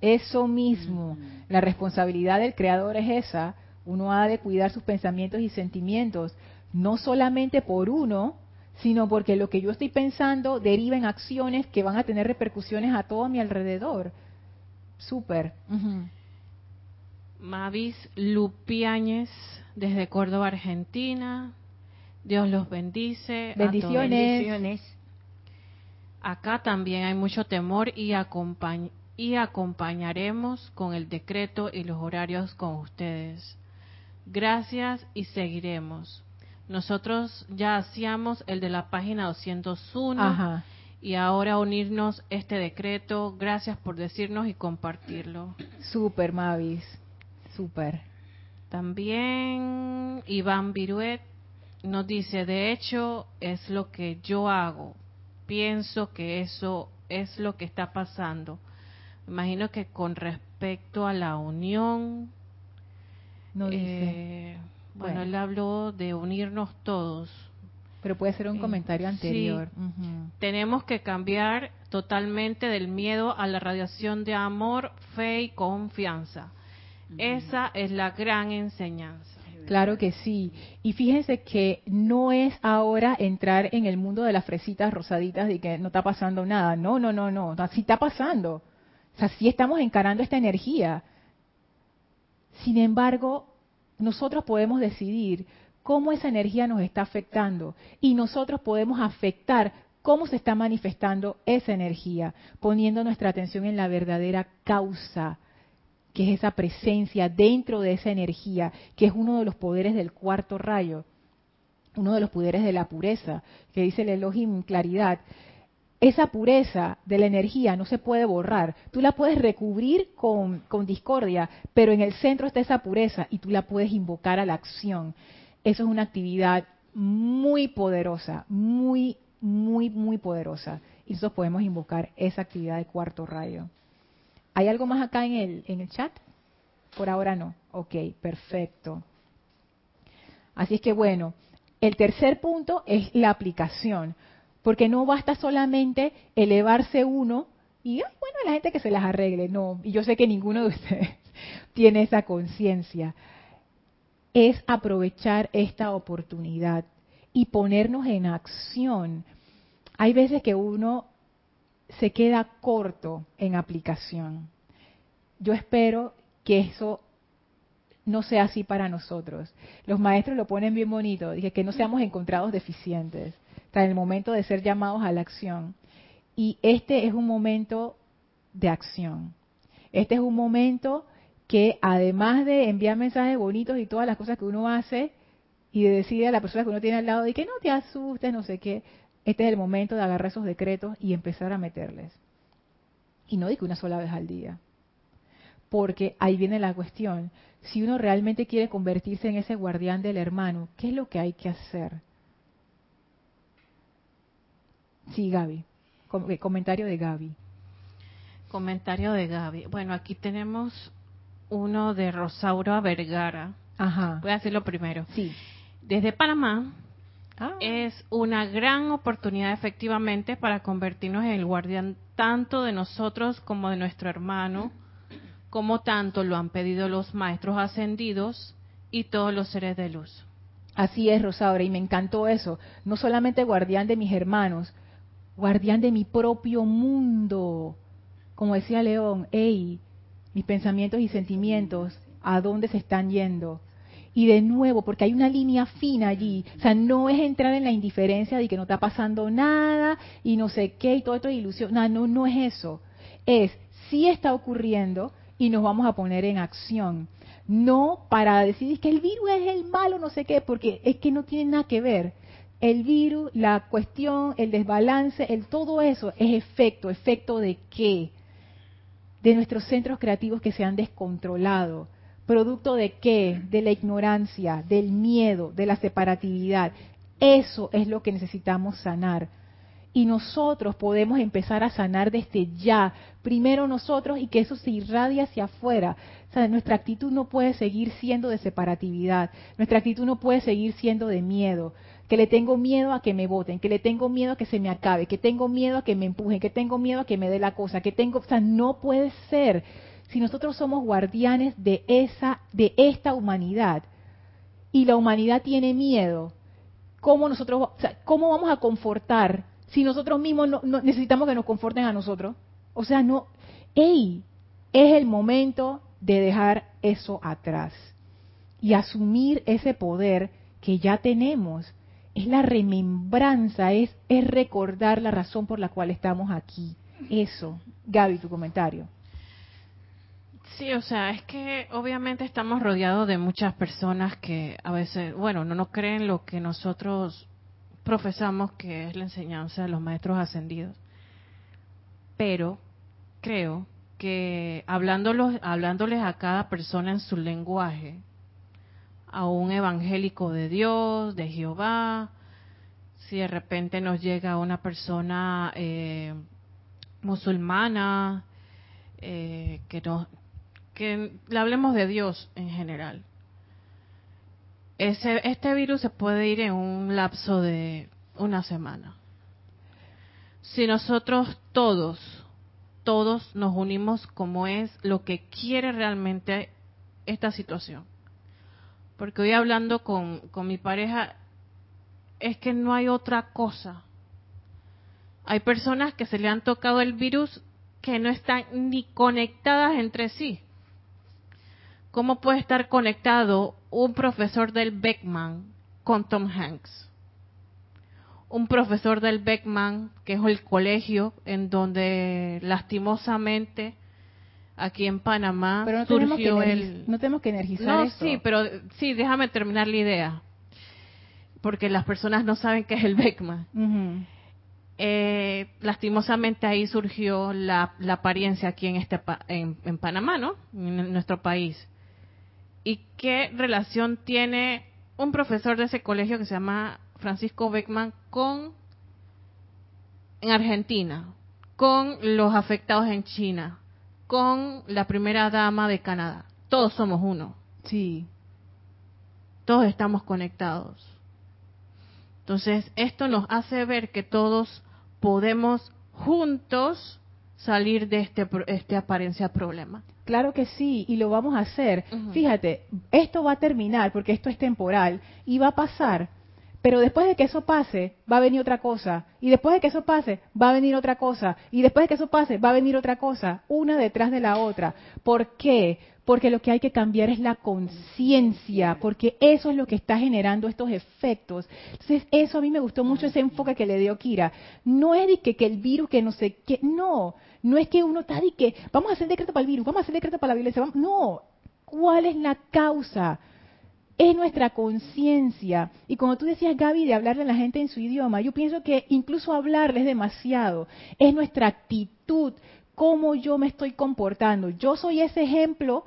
A: eso mismo. La responsabilidad del creador es esa. Uno ha de cuidar sus pensamientos y sentimientos, no solamente por uno, sino porque lo que yo estoy pensando deriva en acciones que van a tener repercusiones a todo mi alrededor. Súper.
C: Mavis Lupiáñez desde Córdoba, Argentina. Dios los bendice.
A: Bendiciones.
C: Acá también hay mucho temor y, y acompañaremos con el decreto y los horarios con ustedes. Gracias y seguiremos. Nosotros ya hacíamos el de la página 201 y ahora unirnos este decreto. Gracias por decirnos y compartirlo.
A: Super, Mavis.
C: También Iván Viruet nos dice, de hecho, es lo que yo hago. Pienso que eso es lo que está pasando. Imagino que con respecto a la unión,
A: no dice.
C: Eh, bueno, él habló de unirnos todos.
A: Pero puede ser un comentario anterior.
C: Tenemos que cambiar totalmente del miedo a la radiación de amor, fe y confianza. Esa es la gran enseñanza.
A: Claro que sí. Y fíjense que no es ahora entrar en el mundo de las fresitas rosaditas de que no está pasando nada. No, no, no, no. Así está pasando. O sea, sí estamos encarando esta energía. Sin embargo, nosotros podemos decidir cómo esa energía nos está afectando y nosotros podemos afectar cómo se está manifestando esa energía, poniendo nuestra atención en la verdadera causa que es esa presencia dentro de esa energía, que es uno de los poderes del cuarto rayo, uno de los poderes de la pureza, que dice el Elohim claridad. Esa pureza de la energía no se puede borrar. Tú la puedes recubrir con, con discordia, pero en el centro está esa pureza y tú la puedes invocar a la acción. Eso es una actividad muy poderosa, muy, muy, muy poderosa. Y nosotros podemos invocar esa actividad de cuarto rayo. ¿Hay algo más acá en el, en el chat? Por ahora no. Ok, perfecto. Así es que bueno, el tercer punto es la aplicación, porque no basta solamente elevarse uno y, bueno, la gente que se las arregle, no, y yo sé que ninguno de ustedes tiene esa conciencia. Es aprovechar esta oportunidad y ponernos en acción. Hay veces que uno se queda corto en aplicación. Yo espero que eso no sea así para nosotros. Los maestros lo ponen bien bonito, dije que no seamos encontrados deficientes, hasta el momento de ser llamados a la acción. Y este es un momento de acción. Este es un momento que además de enviar mensajes bonitos y todas las cosas que uno hace y de decirle a la persona que uno tiene al lado de que no te asustes, no sé qué, este es el momento de agarrar esos decretos y empezar a meterles. Y no digo una sola vez al día. Porque ahí viene la cuestión. Si uno realmente quiere convertirse en ese guardián del hermano, ¿qué es lo que hay que hacer? Sí, Gaby. Eh, comentario de Gaby.
C: Comentario de Gaby. Bueno, aquí tenemos uno de Rosaura Vergara.
A: Ajá.
C: Voy a decirlo primero.
A: Sí.
C: Desde Panamá, Ah. Es una gran oportunidad efectivamente para convertirnos en el guardián tanto de nosotros como de nuestro hermano, como tanto lo han pedido los maestros ascendidos y todos los seres de luz.
A: Así es, Rosaura, y me encantó eso. No solamente guardián de mis hermanos, guardián de mi propio mundo. Como decía León, hey, mis pensamientos y sentimientos, ¿a dónde se están yendo? Y de nuevo, porque hay una línea fina allí, o sea, no es entrar en la indiferencia de que no está pasando nada y no sé qué y todo esto es ilusión. No, no, no es eso. Es, sí está ocurriendo y nos vamos a poner en acción. No para decir que el virus es el malo, no sé qué, porque es que no tiene nada que ver. El virus, la cuestión, el desbalance, el todo eso es efecto. ¿Efecto de qué? De nuestros centros creativos que se han descontrolado ¿Producto de qué? De la ignorancia, del miedo, de la separatividad. Eso es lo que necesitamos sanar. Y nosotros podemos empezar a sanar desde ya. Primero nosotros y que eso se irradie hacia afuera. O sea, nuestra actitud no puede seguir siendo de separatividad. Nuestra actitud no puede seguir siendo de miedo. Que le tengo miedo a que me voten, que le tengo miedo a que se me acabe, que tengo miedo a que me empujen, que tengo miedo a que me dé la cosa, que tengo, o sea, no puede ser. Si nosotros somos guardianes de esa, de esta humanidad, y la humanidad tiene miedo, ¿cómo nosotros, cómo vamos a confortar si nosotros mismos no, necesitamos que nos conforten a nosotros? O sea, no, ¡ey! Es el momento de dejar eso atrás y asumir ese poder que ya tenemos. Es la remembranza, es, es recordar la razón por la cual estamos aquí. Eso. Gaby, tu comentario.
C: Sí, o sea, es que obviamente estamos rodeados de muchas personas que a veces, bueno, no nos creen lo que nosotros profesamos que es la enseñanza de los maestros ascendidos. Pero creo que hablándolos, hablándoles a cada persona en su lenguaje, a un evangélico de Dios, de Jehová, si de repente nos llega una persona eh, musulmana, eh, que, nos, que le hablemos de Dios en general. Ese, este virus se puede ir en un lapso de una semana. Si nosotros todos, todos nos unimos como es lo que quiere realmente esta situación. Porque hoy hablando con, con mi pareja, es que no hay otra cosa. Hay personas que se le han tocado el virus que no están ni conectadas entre sí. ¿Cómo puede estar conectado un profesor del Beckman con Tom Hanks? Un profesor del Beckman, que es el colegio en donde lastimosamente aquí en Panamá
A: pero no
C: surgió
A: el no tenemos que energizar
C: no sí pero sí déjame terminar la idea porque las personas no saben qué es el Beckman. Eh, lastimosamente ahí surgió la, apariencia aquí en este en, en Panamá no en nuestro país ¿Y qué relación tiene un profesor de ese colegio que se llama Francisco Beckman con en Argentina, con los afectados en China, con la primera dama de Canadá? Todos somos uno.
A: Sí.
C: Todos estamos conectados. Entonces, esto nos hace ver que todos podemos juntos salir de este, este apariencia problema.
A: Claro que sí, y lo vamos a hacer. Fíjate, esto va a terminar porque esto es temporal y va a pasar. Pero después de que eso pase, va a venir otra cosa. Y después de que eso pase, va a venir otra cosa. Y después de que eso pase, va a venir otra cosa. Una detrás de la otra. ¿Por qué? Porque lo que hay que cambiar es la conciencia. Porque eso es lo que está generando estos efectos. Entonces, eso a mí me gustó mucho ese enfoque que le dio Kira. No es de que, que el virus, que no sé qué. No. No es que uno está de que vamos a hacer decreto para el virus, vamos a hacer decreto para la violencia. No, ¿cuál es la causa? Es nuestra conciencia. Y como tú decías, Gaby, de hablarle a la gente en su idioma, yo pienso que incluso hablarles demasiado. Es nuestra actitud, cómo yo me estoy comportando. Yo soy ese ejemplo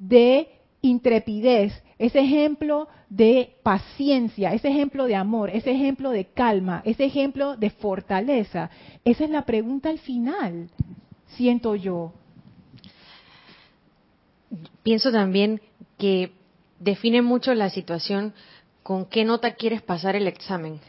A: de intrepidez, ese ejemplo de paciencia, ese ejemplo de amor, ese ejemplo de calma, ese ejemplo de fortaleza. Esa es la pregunta al final, siento yo.
B: Pienso también que define mucho la situación con qué nota quieres pasar el examen.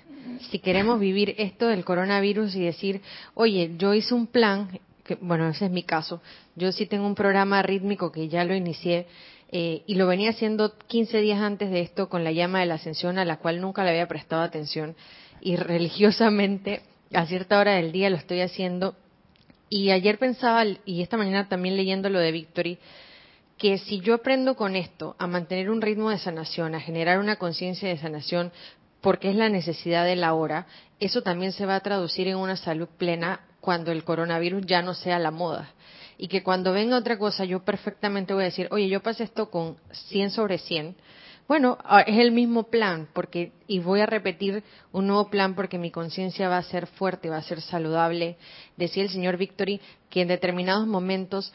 B: Si queremos vivir esto del coronavirus y decir, oye, yo hice un plan, que, bueno, ese es mi caso, yo sí tengo un programa rítmico que ya lo inicié, eh, y lo venía haciendo 15 días antes de esto con la llama de la ascensión a la cual nunca le había prestado atención y religiosamente a cierta hora del día lo estoy haciendo y ayer pensaba y esta mañana también leyendo lo de Victory que si yo aprendo con esto a mantener un ritmo de sanación, a generar una conciencia de sanación porque es la necesidad de la hora, eso también se va a traducir en una salud plena cuando el coronavirus ya no sea la moda y que cuando venga otra cosa yo perfectamente voy a decir, oye, yo pasé esto con 100 sobre 100. Bueno, ah, es el mismo plan, porque y voy a repetir un nuevo plan porque mi conciencia va a ser fuerte, va a ser saludable. Decía el señor Victory que en determinados momentos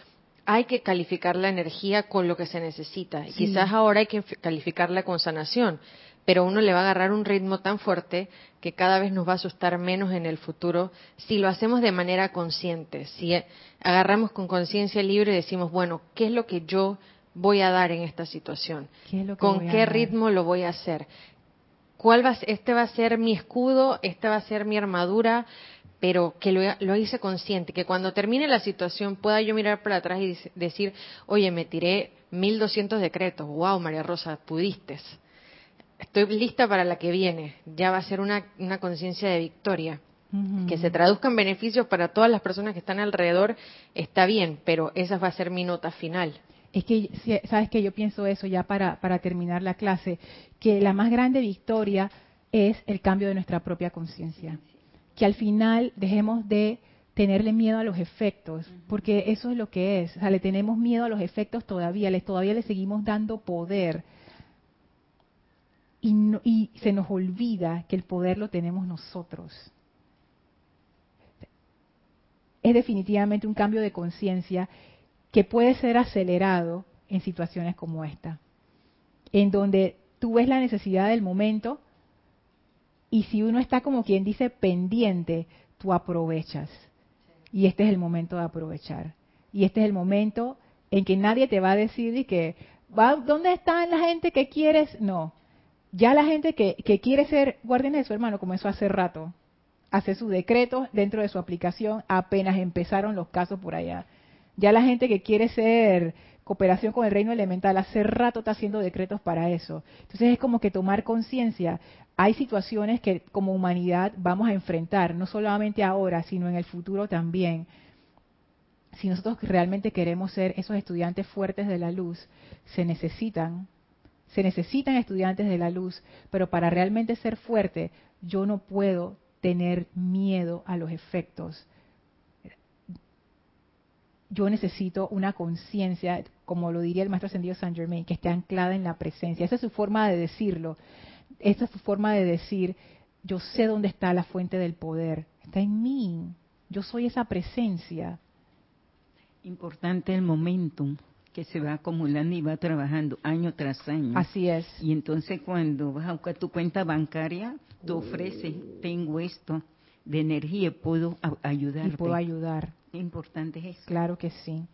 B: hay que calificar la energía con lo que se necesita. Y quizás ahora hay que calificarla con sanación. pero uno le va a agarrar un ritmo tan fuerte que cada vez nos va a asustar menos en el futuro si lo hacemos de manera consciente, si agarramos con conciencia libre y decimos, bueno, ¿qué es lo que yo voy a dar en esta situación? ¿Con qué ritmo lo voy a hacer? ¿Cuál va, este va a ser mi escudo? ¿Esta va a ser mi armadura? Pero que lo, hice consciente, que cuando termine la situación pueda yo mirar para atrás y decir, oye, me tiré 1200 decretos, wow, María Rosa, pudiste. Estoy lista para la que viene, ya va a ser una, conciencia de victoria. Que se traduzca en beneficios para todas las personas que están alrededor, está bien, pero esa va a ser mi nota final.
A: Es que, ¿sabes que Yo pienso eso ya para, para terminar la clase, que la más grande victoria es el cambio de nuestra propia conciencia que al final dejemos de tenerle miedo a los efectos, porque eso es lo que es, o sea, le tenemos miedo a los efectos todavía, les, todavía le seguimos dando poder. Y, y se nos olvida que el poder lo tenemos nosotros. Es definitivamente un cambio de conciencia que puede ser acelerado en situaciones como esta, en donde tú ves la necesidad del momento, y si uno está como quien dice pendiente, tú aprovechas. Y este es el momento de aprovechar. Y este es el momento en que nadie te va a decir que, ¿dónde está la gente que quieres? No. Ya la gente que, quiere ser guardián de su hermano comenzó hace rato. Hace sus decretos dentro de su aplicación apenas empezaron los casos por allá. Ya la gente que quiere ser cooperación con el reino elemental hace rato está haciendo decretos para eso. Entonces es como que tomar conciencia. Hay situaciones que como humanidad vamos a enfrentar, no solamente ahora, sino en el futuro también. Si nosotros realmente queremos ser esos estudiantes fuertes de la luz, se necesitan, se necesitan estudiantes de la luz, pero para realmente ser fuerte, yo no puedo tener miedo a los efectos yo necesito una conciencia, como lo diría el maestro ascendido Saint Germain, que esté anclada en la presencia. Esa es su forma de decirlo. Esa es su forma de decir, yo sé dónde está la fuente del poder. Está en mí. Yo soy esa presencia.
D: Importante el momentum que se va acumulando y va trabajando año tras año.
A: Así es.
D: Y entonces cuando vas a buscar tu cuenta bancaria, tú ofreces, tengo esto de energía, puedo ayudar. Y
A: puedo ayudar.
D: Importante es eso.
A: Claro que sí.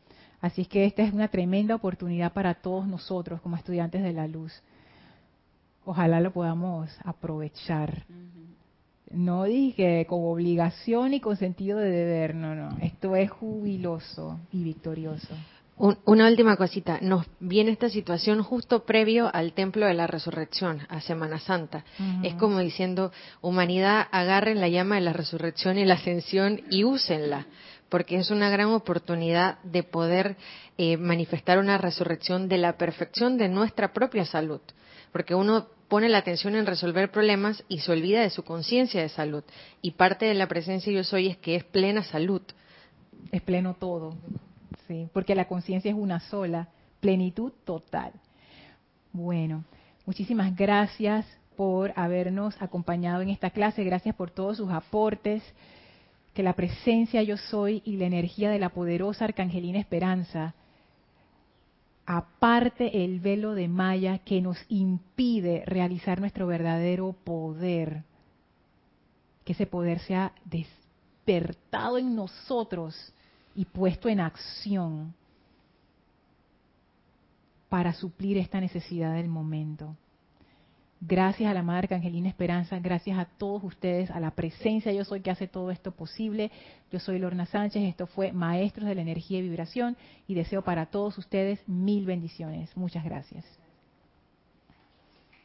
A: Así es que esta es una tremenda oportunidad para todos nosotros como estudiantes de la luz. Ojalá lo podamos aprovechar. No dije con obligación y con sentido de deber, no, no. Esto es jubiloso y victorioso
B: una última cosita, nos viene esta situación justo previo al templo de la resurrección, a Semana Santa. Es como diciendo, humanidad, agarren la llama de la resurrección y la ascensión y úsenla, porque es una gran oportunidad de poder eh, manifestar una resurrección de la perfección de nuestra propia salud, porque uno pone la atención en resolver problemas y se olvida de su conciencia de salud. Y parte de la presencia yo soy es que es plena salud.
A: Es pleno todo sí, porque la conciencia es una sola, plenitud total. Bueno, muchísimas gracias por habernos acompañado en esta clase, gracias por todos sus aportes, que la presencia yo soy y la energía de la poderosa Arcangelina Esperanza aparte el velo de Maya que nos impide realizar nuestro verdadero poder, que ese poder sea despertado en nosotros y puesto en acción para suplir esta necesidad del momento. Gracias a la Madre Angelina Esperanza, gracias a todos ustedes, a la presencia Yo Soy que hace todo esto posible. Yo soy Lorna Sánchez, esto fue Maestros de la Energía y Vibración y deseo para todos ustedes mil bendiciones. Muchas gracias.